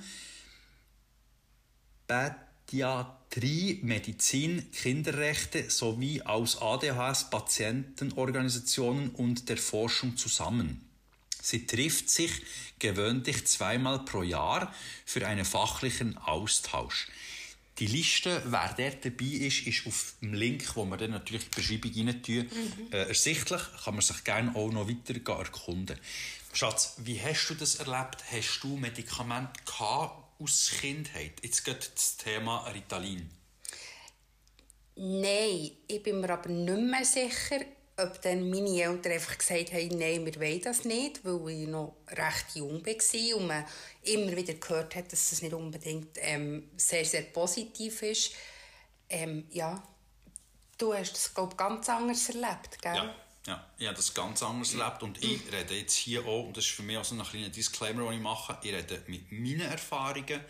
Pädiatrie, Medizin, Kinderrechte sowie aus ADHS-Patientenorganisationen und der Forschung zusammen. Sie trifft sich gewöhnlich zweimal pro Jahr für einen fachlichen Austausch. Die Liste, wer dort dabei ist, ist auf dem Link, wo wir dann natürlich die Beschreibung rein tun, mhm. äh, ersichtlich. Kann man sich gerne auch noch weiter erkunden. Schatz, wie hast du das erlebt? Hast du Medikamente aus Kindheit? Jetzt geht das Thema Ritalin.
Nein, ich bin mir aber nicht mehr sicher, ob dann meine Eltern einfach gesagt haben, nein, wir wollen das nicht, weil ich noch recht jung war und man immer wieder gehört hat, dass das nicht unbedingt ähm, sehr, sehr positiv ist. Ähm, ja, du hast das, glaube ich, ganz anders erlebt, gell?
Ja. Ja, ich habe das ganz anders erlebt und ich rede jetzt hier auch, und das ist für mich auch so ein kleiner Disclaimer, den ich mache, ich rede mit meinen Erfahrungen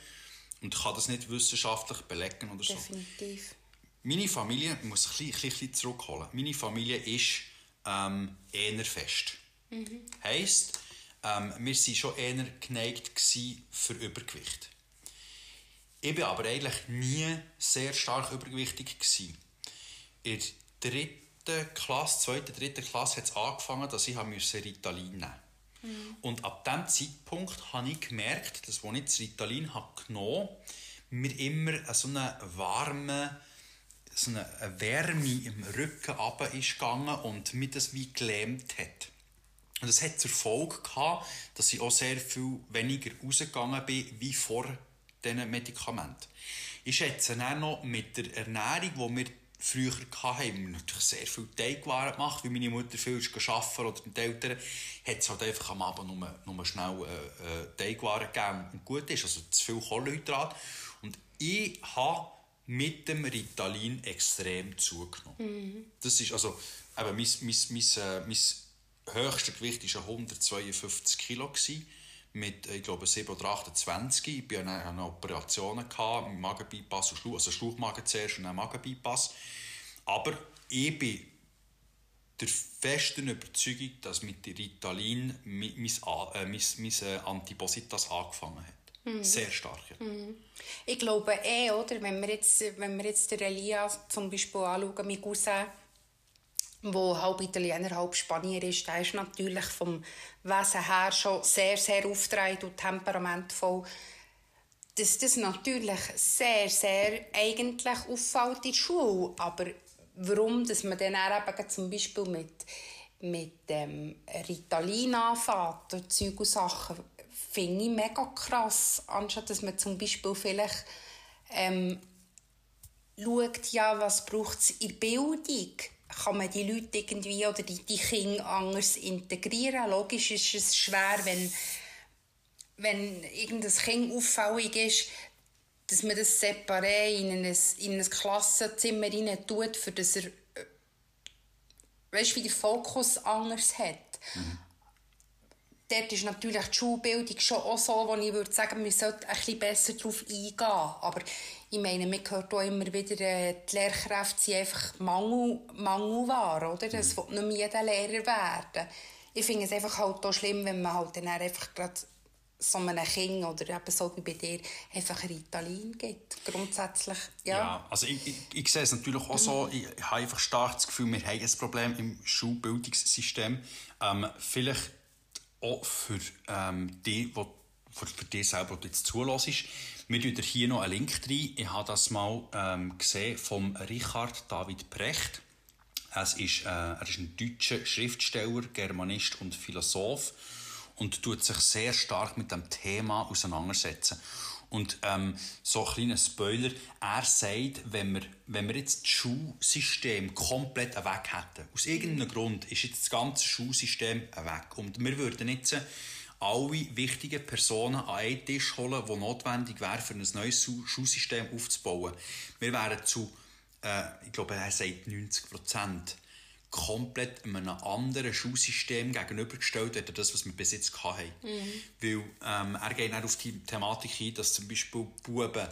und kann das nicht wissenschaftlich belegen oder so.
Definitiv.
Meine Familie, ich muss ein bisschen, zurückholen, meine Familie ist ähm, eher fest. Mhm. Heisst, ähm, wir waren schon eher geneigt für Übergewicht. Ich war aber eigentlich nie sehr stark übergewichtig. Gewesen. In der dritten Klasse, zweiten, dritten Klasse hat es angefangen, dass ich Ritalin nehmen musste. Mhm. Und ab diesem Zeitpunkt habe ich gemerkt, dass als ich das Ritalin habe genommen habe, mir immer so einen warmen so eine Wärme im Rücken runter ist gegangen und mir das wie gelähmt hat. Und das hat zur Folge gehabt, dass ich auch sehr viel weniger rausgegangen bin wie vor diesen Medikamenten. Ich schätze dann noch mit der Ernährung, die wir früher hatten, haben wir natürlich sehr viel Teigwaren gemacht, weil meine Mutter viel arbeiten oder die Eltern, hat es halt einfach am Abend nur, nur schnell äh, äh, Teigwaren gegeben und gut ist, also zu viel Kohlenhydrat. Und ich habe mit dem Ritalin extrem zugenommen. Mhm. Das ist also, eben, mein, mein, mein, äh, mein höchstes Gewicht war 152 Kilo. Gewesen, mit, ich glaube, 7 oder 28. Ich hatte eine Operation, mit Magenbypass, also Schluchmagen zuerst und dann Magenbypass. Aber ich bin der festen Überzeugung, dass mit Ritalin mein, mein, äh, mein, mein äh, Antipositas angefangen hat. Mhm. Sehr stark. Ja. Mhm.
Ich glaube eh, oder, wenn wir jetzt, wenn wir jetzt den Elia zum Beispiel anschauen, mein Cousin, der halb Italiener, halb Spanier ist, der ist natürlich vom Wesen her schon sehr, sehr aufgetragen und temperamentvoll. Dass das natürlich sehr, sehr eigentlich auffällt in der Schule. Aber warum dass man dann eben zum Beispiel mit, mit ähm, Ritalin anfängt und Zeug und Sachen, finde ich mega krass, anstatt dass man zum Beispiel vielleicht ähm, schaut, ja, was braucht es in der Bildung kann man die Leute irgendwie oder die, die Kinder anders integrieren. Logisch ist es schwer, wenn, wenn irgendein Kind auffällig ist, dass man das separat in ein, in ein Klassenzimmer rein tut, für das er äh, weißt, wie der Fokus anders hat. Mhm dort ist natürlich die Schulbildung schon auch so, wo ich würde sagen, wir sollten ein bisschen besser darauf eingehen. Aber ich meine, man hört auch immer wieder, äh, die Lehrkräfte sind einfach Mangel, Mangelware, oder? Das mhm. wird nicht jeder Lehrer werden. Ich finde es einfach halt auch schlimm, wenn man halt dann einfach gerade so einem Kind oder eben so wie bei dir einfach Ritalin gibt. Grundsätzlich, ja.
Ja, also ich, ich, ich sehe es natürlich auch so, ich, ich habe einfach stark das Gefühl, wir haben ein Problem im Schulbildungssystem. Ähm, vielleicht auch für ähm, die, wo, für, für die selber, die jetzt zulässt. Wir tun hier noch einen Link rein. Ich habe das mal ähm, gesehen vom Richard David Precht. Es ist, äh, er ist ein deutscher Schriftsteller, Germanist und Philosoph. und tut sich sehr stark mit dem Thema auseinandersetzen. Und ähm, so ein kleiner Spoiler, er sagt, wenn wir, wenn wir jetzt das Schulsystem komplett weg hätten, aus irgendeinem Grund ist jetzt das ganze Schulsystem weg. Und wir würden jetzt alle wichtigen Personen an einen Tisch holen, die notwendig wären, für ein neues Schulsystem aufzubauen. Wir wären zu, äh, ich glaube, er sagt 90 Prozent komplett einem anderen Schulsystem gegenübergestellt hat, das, was wir bis jetzt hatten. Mhm. Weil ähm, er geht auch auf die Thematik ein, dass zum Beispiel Buben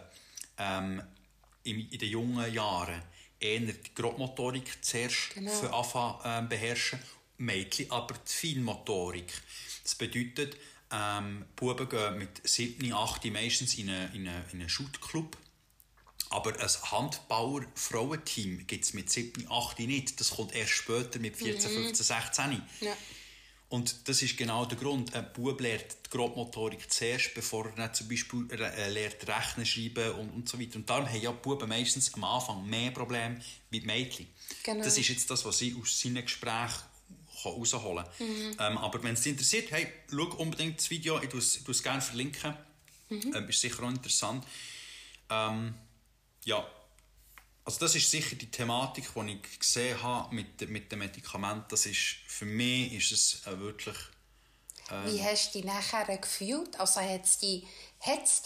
ähm, in, in den jungen Jahren eher die Grobmotorik zuerst genau. für anfangen ähm, beherrschen, Mädchen aber die Feinmotorik. Das bedeutet, ähm, Buben gehen mit 7, 8 meistens in einen, in einen, in einen Shootclub aber ein Handbauer-Frauenteam gibt es mit 7, 8 nicht. Das kommt erst später mit 14, mhm. 15, 16. Ja. Und das ist genau der Grund. Ein Bub lernt die Grobmotorik zuerst, bevor er dann zum Beispiel äh, lernt Rechnen, Schreiben und, und so weiter. Und darum haben ja die Buben meistens am Anfang mehr Probleme wie die Mädchen. Genau. Das ist jetzt das, was ich aus seinen Gesprächen herausholen kann. Mhm. Ähm, aber wenn es dich interessiert, hey, schau unbedingt das Video. Ich tue es gerne verlinken. Mhm. Ähm, ist sicher auch interessant. Ähm, ja, also das ist sicher die Thematik, die ich gesehen habe mit, mit dem Medikament. Das ist, für mich ist es äh, wirklich...
Äh, Wie hast du dich nachher gefühlt? Also hat es dich,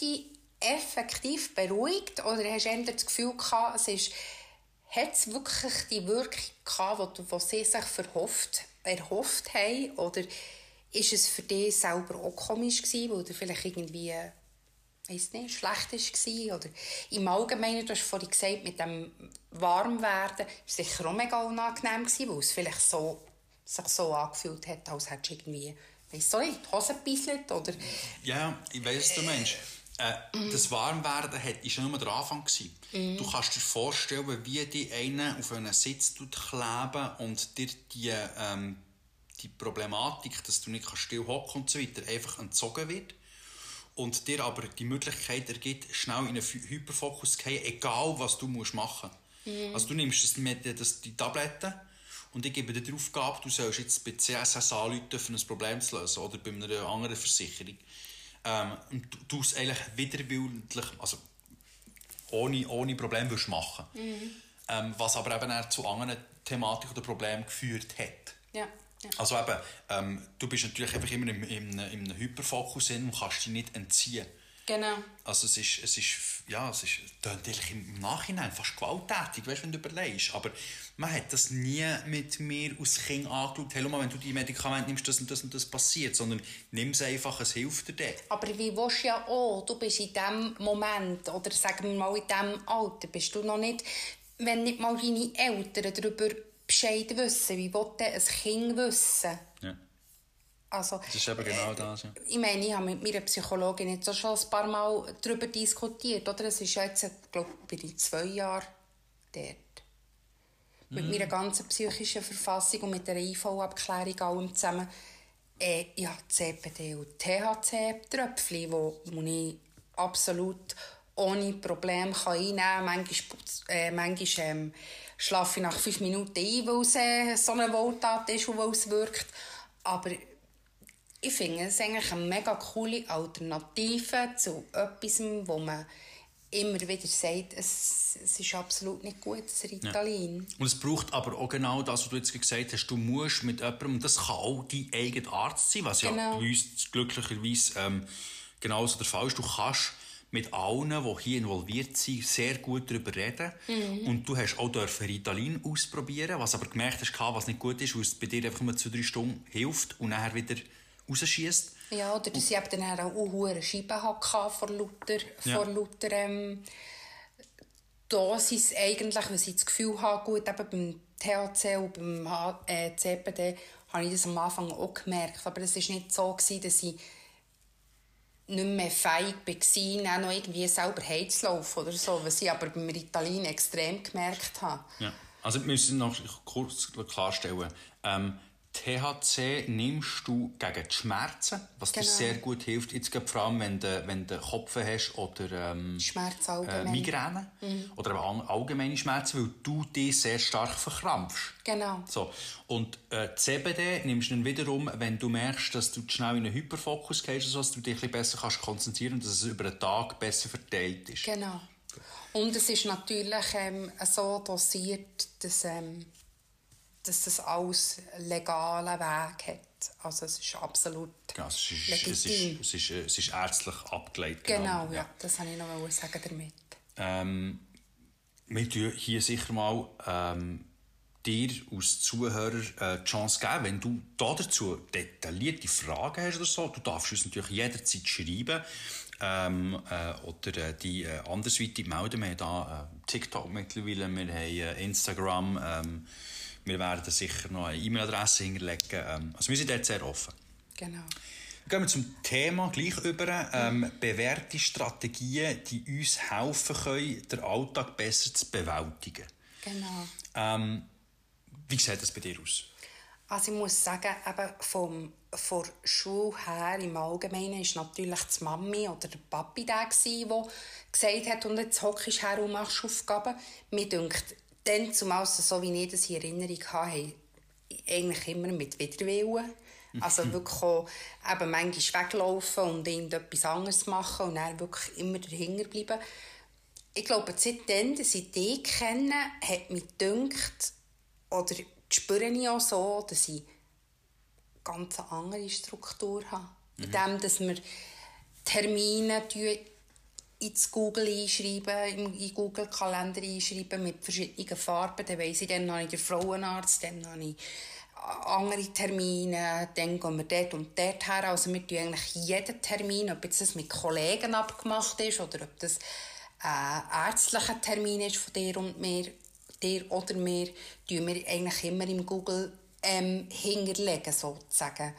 dich effektiv beruhigt oder hast du eher das Gefühl gehabt, es ist, hat es wirklich die Wirkung gehabt, die, die sie sich verhofft, erhofft haben? Oder ist es für dich selber auch komisch gewesen, weil du vielleicht irgendwie weiß nicht, schlecht war. Oder im Allgemeinen, du hast vorhin gesagt, mit dem Warmwerden, war es sicher auch mega unangenehm gewesen, weil es vielleicht so, sich so angefühlt hat, als hättest du irgendwie, weiss so nicht, die Hose gebisselt oder...
Ja, ich weiss, du meinst. Äh, das Warmwerden war ja nur der Anfang. Mm. Du kannst dir vorstellen, wie die einen auf einen Sitz kleben und dir die, ähm, die Problematik, dass du nicht still hocken und so weiter, einfach entzogen wird und dir aber die Möglichkeit ergibt, schnell in einen Hyperfokus zu gehen, egal was du musst machen musst. Mhm. Also du nimmst das, das, die Tabletten und ich gebe dir die Aufgabe, du sollst jetzt bei CSS anrufen, um ein Problem zu lösen oder bei einer anderen Versicherung. Ähm, und du, es eigentlich widerwillentlich, also ohne, ohne Problem willst machen. Mhm. Ähm, was aber eben zu anderen Thematiken oder Problemen geführt hat.
Ja.
Also eben, ähm, du bist natürlich einfach immer im, im, im Hyperfokus und kannst dich nicht entziehen.
Genau.
Also es ist, es ist, ja, es ist natürlich im Nachhinein fast gewalttätig, weißt, wenn du überlegst. Aber man hat das nie mit mir aus Kind angeschaut, hey, mal, wenn du die Medikamente nimmst, das und das und das passiert, sondern nimm es einfach, es hilft dir dann.
Aber wie willst du ja auch, du bist in diesem Moment, oder sagen wir mal in diesem Alter, bist du noch nicht, wenn nicht mal deine Eltern darüber Bescheid wissen. Wie will denn ein Kind wissen?
Ja.
Also,
das ist eben genau das, ja.
Ich meine, ich habe mit meiner Psychologin jetzt auch schon ein paar Mal darüber diskutiert. Oder? Es ist jetzt, glaube ich, bin ich zwei Jahre dort. Mm. Mit mhm. meiner ganzen psychischen Verfassung und mit der IV-Abklärung allem zusammen. Äh, ich habe CPD und THC-Tröpfchen, die ich absolut ohne Probleme einnehmen kann. Manchmal, äh, manchmal ähm, schlafe ich nach fünf Minuten ein, weil es äh, so eine Wohltat ist und weil es wirkt. Aber ich finde es eigentlich eine mega coole Alternative zu etwas, wo man immer wieder sagt, es, es ist absolut nicht gut, das Ritalin.
Ja. Und es braucht aber auch genau das, was du jetzt gesagt hast, du musst mit jemandem, und das kann auch dein eigener Arzt sein, was genau. ja bei uns glücklicherweise ähm, genauso der Fall ist. Du kannst mit allen, die hier involviert sind, sehr gut darüber reden. Mhm. Und du hast auch dürfen Ritalin ausprobieren, was aber gemerkt hast, was nicht gut ist, weil es bei dir einfach nur zwei, drei Stunden hilft und nachher wieder rausschießt.
Ja, oder dass ich dann auch hohe Scheiben hatte vor lauter, ja. vor lauter ähm, Dosis eigentlich, weil ich das Gefühl habe, gut, eben beim THC und beim äh, CBD habe ich das am Anfang auch gemerkt. Aber es war nicht so, gewesen, dass ich nicht mehr fähig war, auch noch irgendwie selber heimzulaufen oder so, was ich aber beim Ritalin extrem gemerkt habe.
Ja. Also wir müssen noch kurz klarstellen, ähm, THC nimmst du gegen die Schmerzen, was dir
Genau.
sehr gut hilft, jetzt gerade vor allem, wenn du, wenn du Kopf hast oder ähm,
Schmerz
äh. Migräne oder eben all- allgemeine Schmerzen, weil du dich sehr stark verkrampfst.
Genau.
So. Und äh, CBD nimmst du dann wiederum, wenn du merkst, dass du schnell in einen Hyperfokus gehst, also, dass du dich ein bisschen besser kannst konzentrieren und dass es über den Tag besser verteilt ist.
Genau. Und es ist natürlich ähm, so dosiert, dass, ähm, dass das alles legalen Weg hat. Also es ist absolut
Genau, es, ist, es,
legitim.
ist, es, ist, äh, es ist ärztlich abgeleitet.
Genau, ja. Das wollte ich noch mal sagen damit.
Ähm, wir tun hier sicher mal ähm, dir als Zuhörer äh, die Chance geben, wenn du da dazu detaillierte Fragen hast oder so, du darfst uns natürlich jederzeit schreiben ähm, äh, oder äh, die äh, andersweitig melden. Wir haben da äh, TikTok mittlerweile, wir haben äh, Instagram, ähm, wir werden sicher noch eine E-Mail-Adresse hinterlegen. Ähm, also wir sind dort sehr offen.
Genau.
Gehen wir zum Thema gleich über. Ähm, bewährte Strategien, die uns helfen können, den Alltag besser zu bewältigen.
Genau.
Ähm, wie sieht das bei dir aus?
Also ich muss sagen, eben vom, von der Schule her im Allgemeinen war natürlich die Mami oder der Papi der, der gesagt hat, und jetzt hockst du her und machst Aufgaben. Mir dünkt, dann zumal so wie ich das in Erinnerung haben eigentlich immer mit Widerwillen. Also wirklich auch eben manchmal weglaufen und irgendetwas anderes machen und dann wirklich immer dahinter bleiben. Ich glaube, seitdem, dass ich dich kenne, hat mich gedacht, oder spüre ich auch so, dass ich ganz eine andere Struktur habe.
Mhm.
Indem, dass wir Termine ins Google einschreiben, in den Google-Kalender einschreiben mit verschiedenen Farben. Dann weiss ich, dann habe ich den Frauenarzt, dann habe ich andere Termine, dann gehen wir dort und dort her. Also wir tun eigentlich jeden Termin, ob jetzt das mit Kollegen abgemacht ist oder ob das ein ärztlicher Termin ist von dir und mir, dir oder mir, tun wir eigentlich immer im Google ähm, hinterlegen, sozusagen.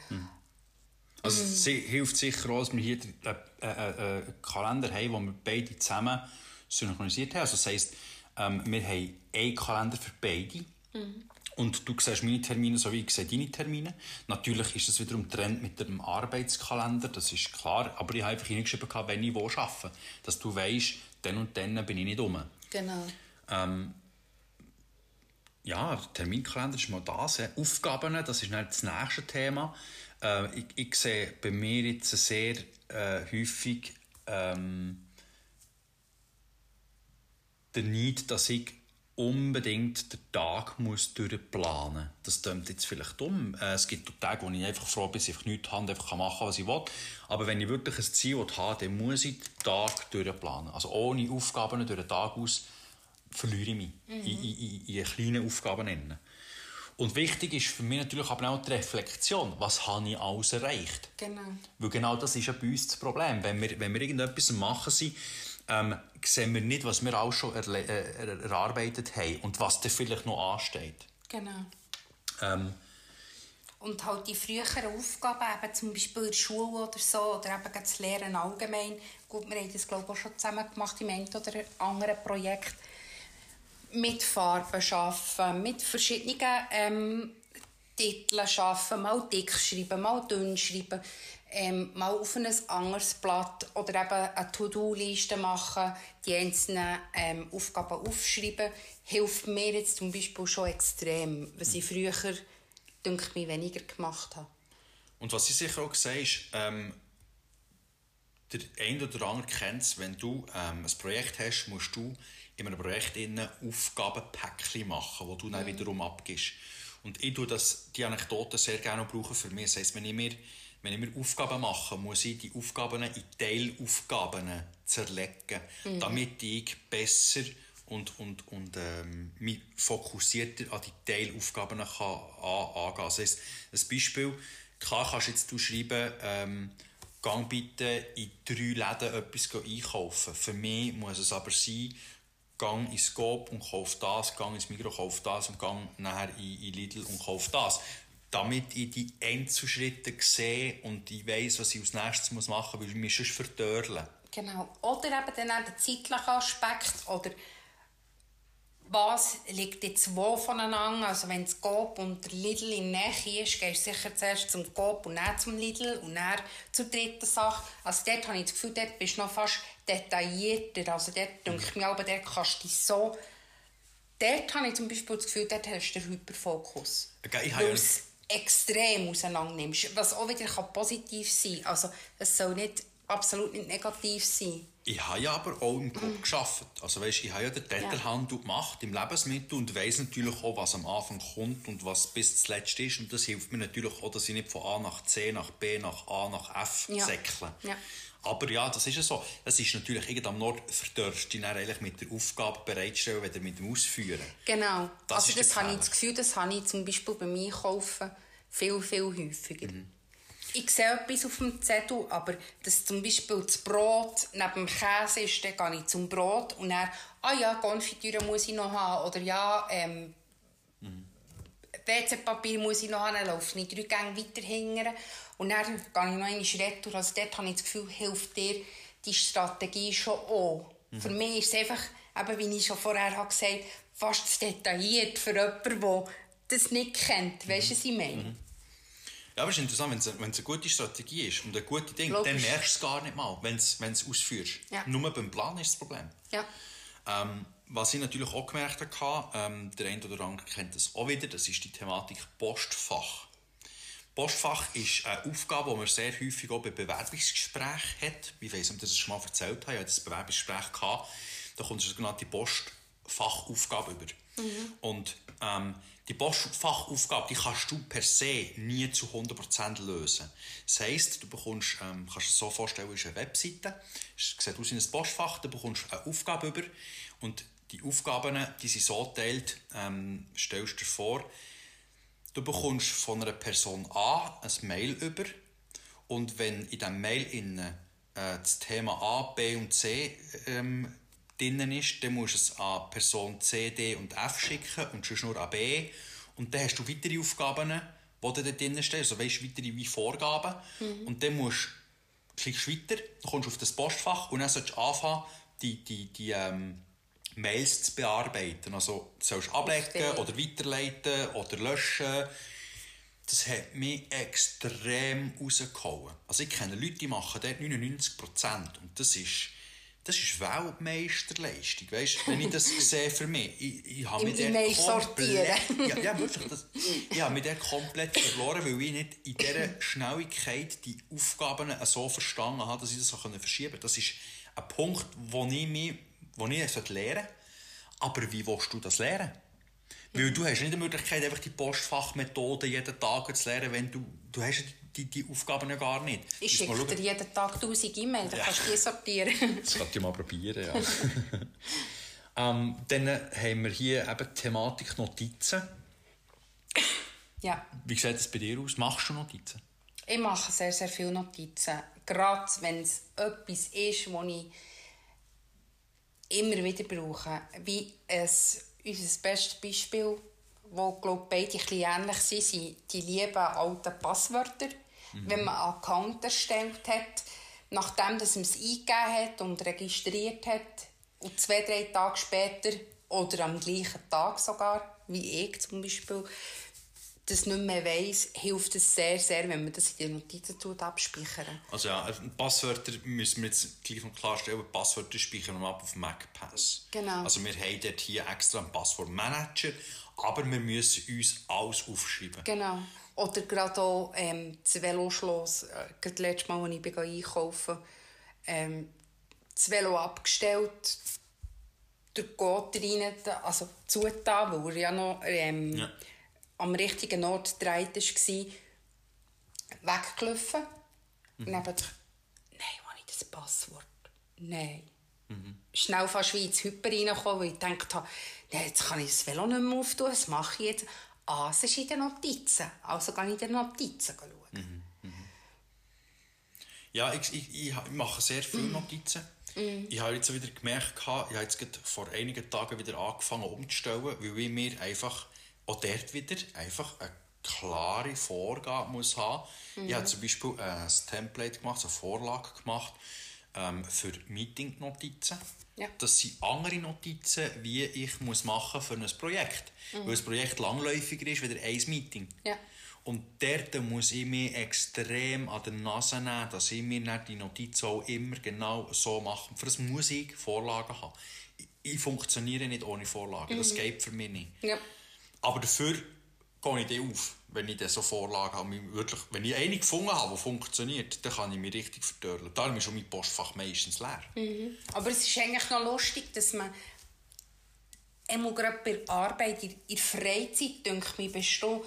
Also es si- hilft sicher auch, dass wir hier einen äh, äh, Kalender haben, wo wir beide zusammen synchronisiert haben. Also das heisst, ähm, wir haben einen Kalender für beide. Und du siehst meine Termine, so wie ich sehe deine Termine. Natürlich ist das wiederum Trend mit dem Arbeitskalender, das ist klar. Aber ich habe einfach hingeschrieben, wenn ich wo arbeite. Dass du weißt, dann und dann bin ich nicht um.
Genau.
Ja, der Terminkalender ist mal das. ja. Aufgaben, das ist dann das nächste Thema. Äh, ich, ich sehe bei mir jetzt sehr äh, häufig ähm, den Need, dass ich unbedingt den Tag muss durchplanen muss. Das klingt jetzt vielleicht dumm. Äh, es gibt auch Tage, wo ich einfach froh bin, dass ich nichts habe, einfach machen kann, was ich will. Aber wenn ich wirklich ein Ziel habe, dann muss ich den Tag durchplanen. Also ohne Aufgaben durch den Tag aus verliere ich mich in, in, in, in kleinen Aufgaben. Nennen. Und wichtig ist für mich natürlich aber auch die Reflexion. Was habe ich alles erreicht?
Genau.
Weil genau das ist ja bei uns das Problem. Wenn wir, wenn wir irgendetwas machen sind, ähm, sehen wir nicht, was wir auch schon erle- äh, er- erarbeitet haben und was da vielleicht noch ansteht.
Genau.
Ähm,
Und halt die früheren Aufgaben, eben zum Beispiel in der Schule oder so, oder eben das Lehren allgemein. Gut, wir haben das, glaube ich, auch schon zusammen gemacht im einen oder anderen Projekt. Mit Farben arbeiten, mit verschiedenen ähm, Titeln arbeiten, mal dick schreiben, mal dünn schreiben, ähm, mal auf ein anderes Blatt oder eben eine To-Do-Liste machen, die einzelnen ähm, Aufgaben aufschreiben, hilft mir jetzt zum Beispiel schon extrem, was ich früher, denke ich, weniger gemacht habe.
Und was ich sicher auch sehe, ist, ähm, der ein oder andere kennt es, wenn du ähm, ein Projekt hast, musst du in einem Projekt innen Aufgabenpäckchen machen, wo du dann wiederum abgibst. Und ich tue das, die Anekdote sehr gerne brauchen für mich. Das heisst, wenn ich mir, wenn ich mir Aufgaben mache, muss ich die Aufgaben in Teilaufgaben zerlegen, damit ich besser und, und, und ähm, mich fokussierter an die Teilaufgaben kann an, angehen. Das heisst, ein Beispiel, klar kannst du jetzt du schreiben, ähm, gang bitte in drei Läden etwas einkaufen. Für mich muss es aber sein, gang ins Scope und kauf das, gang ins Migros, kauf das und gang nachher in, in Lidl und kauf das. Damit ich die Einzelschritte sehe und ich weiss, was ich als nächstes machen muss, weil ich mich sonst verdörle.
Genau. Oder eben dann auch der zeitliche Aspekt oder was liegt jetzt wo voneinander. Also wenn es Coop und der Lidl in der Nähe ist, gehst du sicher zuerst zum Coop und dann zum Lidl und dann zur dritten Sache. Also dort habe ich das Gefühl, dort bist du noch fast detaillierter. Also dort denke ich mir aber, dort kannst du dich so... Dort habe ich zum Beispiel das Gefühl, dort hast du den Hyperfokus.
Okay, ich
Weil es extrem auseinander nimmst. Was auch wieder positiv sein kann. Also es soll nicht, absolut nicht negativ sein.
Ich habe ja aber auch im Coop gearbeitet. Also weißt, ich habe ja den Detailhandel gemacht im Lebensmittel und weiss natürlich auch, was am Anfang kommt und was bis zuletzt ist. Und das hilft mir natürlich auch, dass ich nicht von A nach C, nach B, nach A, nach F
Ja.
säckle.
Ja.
Aber ja, das ist ja so. Das ist natürlich irgendwann am Nord verdörst dich dann eigentlich mit der Aufgabe bereitstellen, weder mit dem Ausführen.
Genau.
Das
also das habe ich das Gefühl, das habe ich zum Beispiel beim Einkaufen viel, viel häufiger.
Mhm.
Ich sehe etwas auf dem Zettel, aber dass zum Beispiel das Brot neben dem Käse ist, dann gehe ich zum Brot und dann, ah ja, Konfitüre muss ich noch haben oder ja, ähm, WC-Papier muss ich noch haben, dann laufe ich drei Gänge weiter hingern und dann gehe ich noch Schritt durch. Also dort habe ich das Gefühl, hilft dir die Strategie schon auch. Für mich ist es einfach, eben, wie ich schon vorher habe gesagt habe, fast zu detailliert für jemanden, der das nicht kennt. Weißt du, was ich meine?
Ja, aber es ist interessant, wenn es, wenn es eine gute Strategie ist und ein gutes Ding,
Logisch.
dann merkst du es gar nicht mal, wenn du es wenn du es ausführst.
Ja.
Nur beim Plan ist das Problem.
Ja.
Ähm, was ich natürlich auch gemerkt habe, ähm, der eine oder andere kennt das auch wieder, das ist die Thematik Postfach. Postfach ist eine Aufgabe, die man sehr häufig auch bei Bewerbungsgesprächen hat. Ich weiss nicht, ob ich das schon mal erzählt habe. Ich hatte das Bewerbungsgespräch. Gehabt. Da kommt eine sogenannte Postfachaufgabe über. Und ähm, die Postfachaufgabe die kannst du per se nie zu 100% lösen. Das heisst, du bekommst, ähm, kannst dir so vorstellen, ist eine Webseite, es sieht aus wie ein Postfach, du bekommst eine Aufgabe über. Und die Aufgaben die sind so geteilt, ähm, stellst dir vor, Du bekommst von einer Person A ein Mail über. Und wenn in diesem Mail innen, äh, das Thema A, B und C ähm, drin ist, dann musst du es an Person C, D und F schicken und sonst nur an B. Und dann hast du weitere Aufgaben, die da drin stehen, also weißt, weitere wie Vorgaben. Und dann musst klickst weiter, dann kommst du auf das Postfach und dann sollst du anfangen, die, die, die ähm, Mails zu bearbeiten. Also du sollst ablegen
Verstehe.
oder weiterleiten oder löschen. Das hat mich extrem rausgehauen. Also ich kenne Leute, die machen dort 99% und das ist, das ist Weltmeisterleistung. Weißt, wenn ich das sehe für mich, ich, ich habe dort
E-Mail
komplett, ja, ja, wirklich, das, ich habe mich dort komplett verloren, weil ich nicht in dieser Schnelligkeit die Aufgaben so verstanden habe, dass ich das so verschieben konnte. Das ist ein Punkt, wo ich, mich, wo ich es lernen sollte. Aber wie willst du das lernen? Weil du hast nicht die Möglichkeit, einfach die Postfachmethode jeden Tag zu lernen, wenn du, du hast die, die Aufgaben ja gar nicht.
Ich schicke dir jeden Tag 1000 E-Mails, dann
Ja.
kannst du die sortieren.
Das kannst du mal probieren, ja. ähm, dann haben wir hier eben Thematik Notizen.
ja.
Wie sieht es bei dir aus? Machst du Notizen?
Ich mache sehr, sehr viele Notizen. Gerade wenn es etwas ist, das ich immer wieder brauche. Wie es, unser bestes Beispiel, wo glaub, beide ein ähnlich sind, sind die lieben alten Passwörter. Wenn man einen Account erstellt hat, nachdem dass man es eingegeben hat und registriert hat, und zwei, drei Tage später oder am gleichen Tag sogar, wie ich zum Beispiel, das nicht mehr weiss, hilft es sehr, sehr, wenn man das in den Notizen tut, abspeichern.
Also ja, Passwörter müssen wir jetzt gleich und klarstellen, Passwörter speichern wir ab auf MacPass.
Genau.
Also wir haben dort hier extra einen Passwortmanager, aber wir müssen uns alles aufschreiben.
Genau. Oder gerade auch ähm, das Veloschloss. Äh, gerade letztes Mal, als ich bin einkaufen ähm, das Velo abgestellt, der Gott rein, also zugetan, weil er ja noch ähm,
Ja.
am richtigen Ort gedreht war, weggelaufen. Und dann dachte ich, nein, habe ich das Passwort? Nein. Schnell fast wie ins Hyper reingekommen, weil ich gedacht habe, nein, jetzt kann ich das Velo nicht mehr auftun, was mache ich jetzt? Ah, es ist in den Notizen. Also gehe ich in den Notizen schauen.
Ja, ich, ich, ich mache sehr viele Notizen. Ich habe jetzt wieder gemerkt, ich habe jetzt vor einigen Tagen wieder angefangen umzustellen, weil ich mir einfach auch dort wieder einfach eine klare Vorgabe muss haben. Ich habe zum Beispiel ein Template gemacht, eine Vorlage gemacht, ähm, für Meeting-Notizen.
Ja.
Das sind andere Notizen, wie ich muss machen für ein Projekt. Weil das Projekt langläufiger ist als ein Meeting.
Ja.
Und dort muss ich mich extrem an der Nase nehmen, dass ich mir nicht die Notizen auch immer genau so mache. Für das muss ich Vorlagen haben. Ich, funktioniere nicht ohne Vorlagen. Das geht für mich nicht.
Ja.
Aber dafür gehe ich dann auf, wenn ich dann so Vorlagen habe. Wirklich, wenn ich eine gefunden habe, die funktioniert, dann kann ich mich richtig verdörlen. Darum ist schon mein Postfach meistens leer.
Aber es ist eigentlich noch lustig, dass man einmal gerade bei der Arbeit, in der Freizeit, denke ich, bist du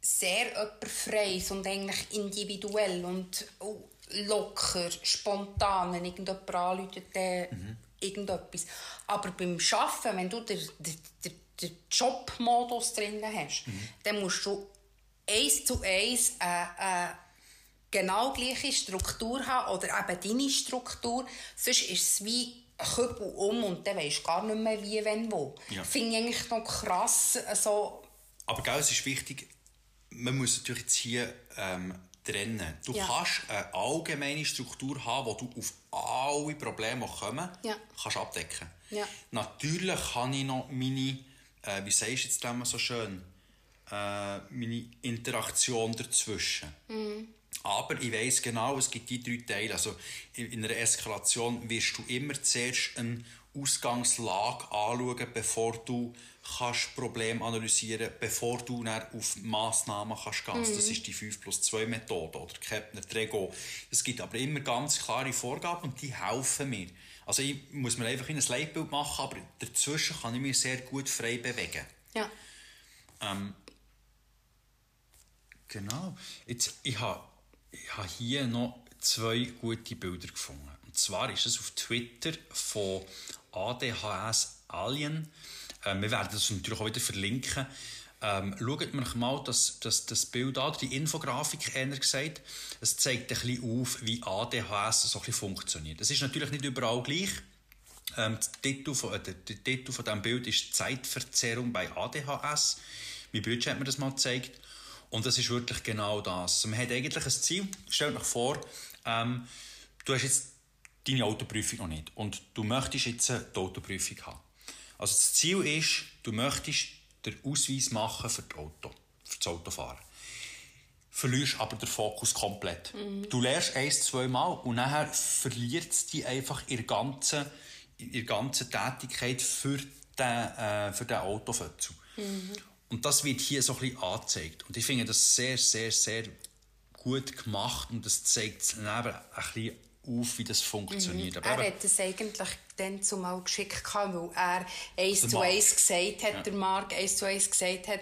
sehr jemand und eigentlich individuell und auch locker, spontan, wenn irgendjemand anruft, dann irgendetwas. Aber beim Arbeiten, wenn du den, den, den, den Jobmodus drin hast, dann musst du eins zu eins äh, äh, genau gleiche Struktur haben oder eben deine Struktur. Sonst ist es wie Kübel um und dann weisst du gar nicht mehr wie, wenn, wo.
Ja.
Finde ich eigentlich noch krass, so...
Aber gell, es ist wichtig, man muss natürlich jetzt hier ähm, trennen. Du
Ja.
kannst eine allgemeine Struktur haben, wo du auf alle Probleme, die kommen,
Ja.
kannst abdecken.
Ja.
Natürlich kann ich noch meine, äh, wie sagst du jetzt immer so schön, äh, meine Interaktion dazwischen. Aber ich weiß genau, es gibt die drei Teile. Also in in einer Eskalation wirst du immer zuerst eine Ausgangslage anschauen, bevor du kannst Problem analysieren bevor du dann auf Massnahmen kannst gehen. Also Das ist die 5 plus 2 Methode oder Kepner Trego. Es gibt aber immer ganz klare Vorgaben und die helfen mir. Also ich muss mir einfach in ein Leitbild machen, aber dazwischen kann ich mich sehr gut frei bewegen.
Ja.
Ähm, genau. Jetzt, ich habe ich habe hier noch zwei gute Bilder gefunden. Und zwar ist es auf Twitter von ADHS Alien. Ähm, wir werden das natürlich auch wieder verlinken. Ähm, schaut mir mal das, das, das Bild an, die Infografik eher gesagt. Es zeigt ein bisschen auf, wie ADHS so ein bisschen funktioniert. Es ist natürlich nicht überall gleich. Ähm, der, Titel von, äh, der, Titel von diesem Bild ist Zeitverzerrung bei ADHS. Mein Bruder hat mir das mal gezeigt. Und das ist wirklich genau das. Man hat eigentlich ein Ziel. Stellt euch vor, ähm, du hast jetzt deine Autoprüfung noch nicht und du möchtest jetzt die Autoprüfung haben. Also das Ziel ist, du möchtest den Ausweis machen für, das Auto, für das Autofahren. Verlierst aber den Fokus komplett. Du lernst eins, zwei Mal und nachher verliert es dich einfach in der ganzen, in der ganzen Tätigkeit für den, äh, für den Autofötzel. Und das wird hier so ein bisschen angezeigt. Und ich finde das sehr, sehr, sehr gut gemacht und das zeigt es eben ein bisschen auf, wie das funktioniert. Aber
Er hat es eigentlich dann zumal geschickt, gehabt, weil er eins zu eins gesagt hat,
Ja.
der Marc eins zu eins gesagt hat,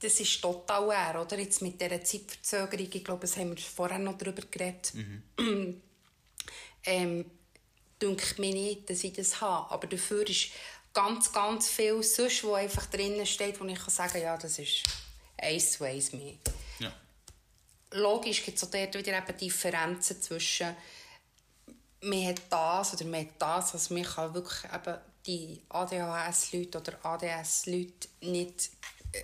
das ist total er, oder? Jetzt mit dieser Zeitverzögerung, ich glaube, das haben wir vorher noch darüber geredet.
Mhm.
ähm, denke mir nicht, dass ich das habe. Aber dafür ist ganz, ganz viel sonst, wo einfach drinnen steht, wo ich kann sagen ja, das ist eins zu eins mehr.
ja.
Logisch gibt es auch dort wieder eben Differenzen zwischen man hat das oder man hat das. Also man kann wirklich eben die ADHS-Leute oder ADS-Leute nicht... äh,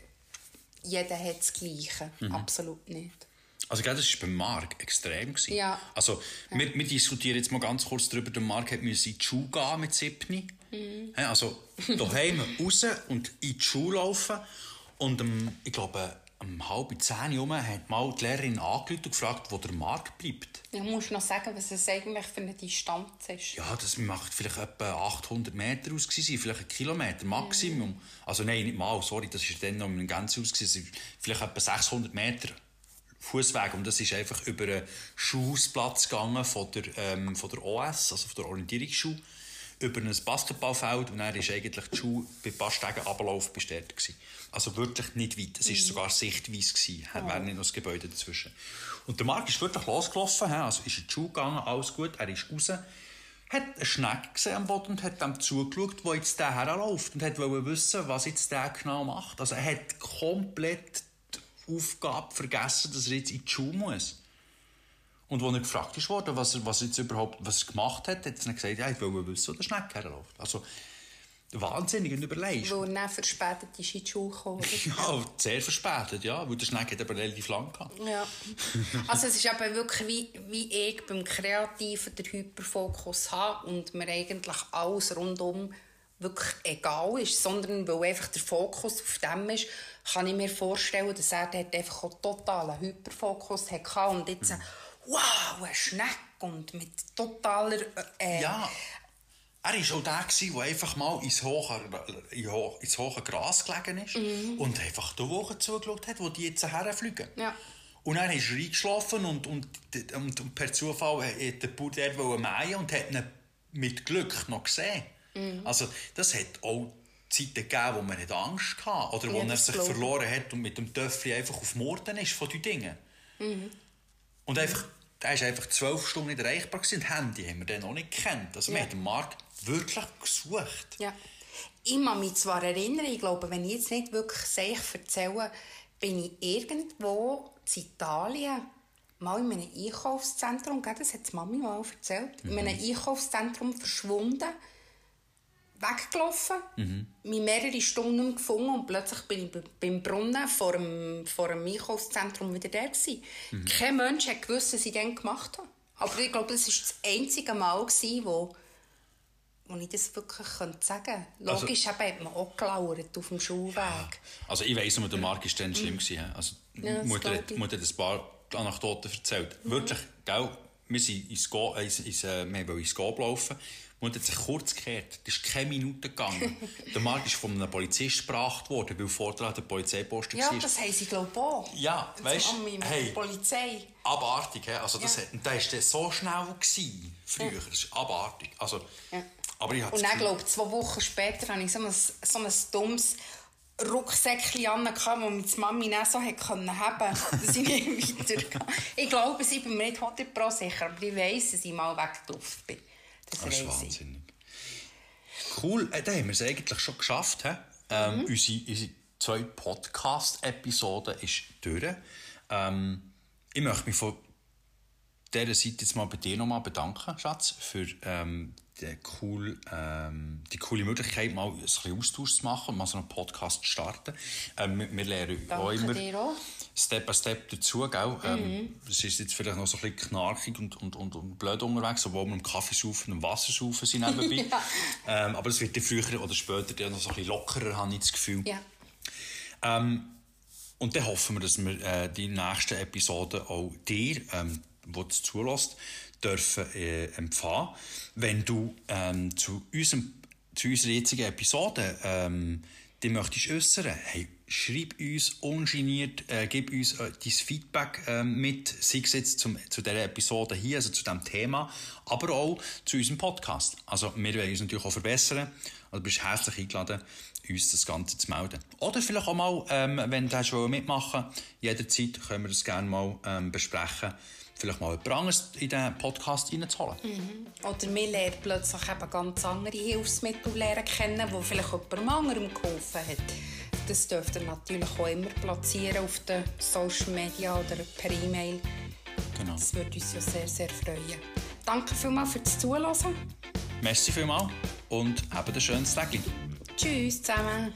Jeder hat das Gleiche. Absolut nicht.
Also, das war beim Marc extrem. Gewesen.
Ja.
Also, wir, wir diskutieren jetzt mal ganz kurz darüber. Der Marc hat müssen in die Schule gehen mit 7.
Mhm.
Ja, Also, daheim raus und in die Schule laufen. Und ähm, ich glaube, um halb zehn herum hat mal die Lehrerin angerufen und gefragt, wo der Marc bleibt.
Ich muss noch sagen, was es eigentlich für eine Distanz ist.
Ja, das macht vielleicht etwa 800 Meter aus, gewesen, vielleicht ein Kilometer Maximum.
Mhm.
Also nein, nicht mal, sorry, das war dann noch im ganzen Haus, gewesen, vielleicht etwa 600 Meter Fußweg und das ist einfach über einen Schulhausplatz gegangen von der, ähm, von der OS, also von der Orientierungsschule, über ein Basketballfeld und dann ist eigentlich die Schule bei ein paar Stegen Ablauf bestätigt gewesen. Also wirklich nicht weit, es war sogar sichtweise gewesen, oh. wäre nicht noch das Gebäude dazwischen. Und der Marc ist wirklich losgelaufen, also ist in die Schule gegangen, alles gut, er ist raus, hat eine Schnecke gesehen am Boden und hat dem zugeschaut, wo jetzt der herläuft und hat wollte wissen, was jetzt der genau macht. Also er hat komplett die Aufgabe vergessen, dass er jetzt in die Schule muss. Und als er gefragt ist worden, was er, was jetzt überhaupt was er gemacht hat, hat er dann gesagt, ja, ich wollte wissen, wo der Schnecke herläuft. Also, wahnsinnig und überlegst.
Weil dann verspätet ist in die Schule gekommen.
Ja, sehr verspätet, ja, weil der Schneck hat aber relativ lang gehabt.
Ja. Also es ist eben wirklich wie, wie ich beim Kreativen den Hyperfokus habe und mir eigentlich alles rundum wirklich egal ist, sondern weil einfach der Fokus auf dem ist, kann ich mir vorstellen, dass er dort einfach auch totalen Hyperfokus hatte und jetzt, wow, ein Schneck und mit totaler... Äh,
Ja. Er war auch der, der einfach mal ins hohe, in ho- ins hohe Gras gelegen ist und einfach die Woche zugeschaut hat, wo die jetzt herfliegen.
Ja.
Und dann ist er eingeschlafen und, und, und, und per Zufall hat der Bauer der wollte mähen und hat ihn mit Glück noch gesehen. Also das hat auch Zeiten gegeben, wo man nicht Angst hatte oder wo
Ja,
er sich verloren hat und mit dem Töffel einfach auf Morden ist von den Dingen. Und einfach, der war einfach zwölf Stunden nicht erreichbar gewesen. und Handy haben wir dann noch nicht gekannt. Also wir
Ja.
haben den Markt wirklich gesucht.
Ja. Ich kann mich zwar erinnern, ich glaube, wenn ich jetzt nicht wirklich sehr erzähle, bin ich irgendwo in Italien mal in einem Einkaufszentrum, das hat die Mami mal erzählt, in einem Einkaufszentrum verschwunden, weggelaufen, mich mehrere Stunden gefunden und plötzlich bin ich be- beim Brunnen vor dem, vor dem Einkaufszentrum wieder da gewesen. Kein Mensch hat gewusst, was ich dann gemacht habe. Aber ich glaube, das war das einzige Mal, gewesen, wo wo ich das wirklich sagen könnte.
Also-
Logisch eben hat man auch gelauert auf dem Schulweg.
Also ich weiss nur, der Markt war dann schlimm. gewesen? Also
Mhm. Ja, das
Mutter, hat. Mutter hat ein paar Anekdoten erzählt. Wirklich, gell? Wir sind ins Go, ins, ins, äh, wir wollten ins Go laufen. Mutter hat sich kurz gekehrt. Es ist keine Minute gegangen. der Markt ist von einem Polizist gebracht worden, weil vor dran der Polizeiposten
Ja,
war.
das haben sie, glaube ich, auch.
Ja,
Mami mit
hey.
Polizei.
abartig. Also das
Ja.
hat, und der war so schnell gewesen, früher. Das ist abartig. Also,
Ja.
Aber ich
Und dann, glaube ich, zwei Wochen später hatte ich so ein, so ein dummes Rucksäckchen an, das meine Mami dann so hat können haben dass ich nicht weitergehe. Ich glaube, ich bin mir nicht 100% sicher, aber ich weiss, dass ich mal weggelaufen bin. Das,
Das ist wahnsinnig. Cool, äh, dann haben wir es eigentlich schon geschafft. He? Ähm,
Mhm.
unsere, unsere zwei Podcast-Episoden ist durch. Ähm, ich möchte mich von dieser Seite jetzt mal bei dir nochmal bedanken, Schatz, für ähm, die, cool, ähm, die coole Möglichkeit, mal ein bisschen Austausch zu machen, mal so einen Podcast zu starten. Ähm, wir, wir lernen auch
Danke
immer
dir auch.
Step by Step dazu, gell? Ähm, es ist jetzt vielleicht noch so ein bisschen knarkig und, und, und, und blöd unterwegs, obwohl wir im Kaffee saufen und Wasser saufen sind nebenbei.
Ja.
ähm, aber es wird dann früher oder später dann noch so ein bisschen lockerer, habe ich das Gefühl.
Ja.
Und dann hoffen wir, dass wir äh, die nächsten Episoden auch dir, ähm, wo du es zulässt, dürfen äh, empfangen. Wenn du ähm, zu, unserem, zu unserer jetzigen Episode ähm, die möchtest äußern, hey, schreib uns ungeniert, äh, gib uns äh, dein Feedback ähm, mit, sei es jetzt zum, zu dieser Episode hier, also zu diesem Thema, aber auch zu unserem Podcast. Also wir wollen uns natürlich auch verbessern. Also du bist herzlich eingeladen, uns das Ganze zu melden. Oder vielleicht auch mal, ähm, wenn du schon mitmachen willst, jederzeit können wir das gerne mal ähm, besprechen. Vielleicht mal jemand anderes in den Podcast reinzuholen.
Oder wir lernen plötzlich eben ganz andere Hilfsmittel kennen, die vielleicht jemandem anderem geholfen hat. Das dürft ihr natürlich auch immer platzieren auf den Social Media oder per E-Mail.
Genau.
Das würde uns ja sehr, sehr freuen. Danke vielmals fürs Zuhören.
Merci vielmals und habt einen schönen Tag.
Tschüss zusammen.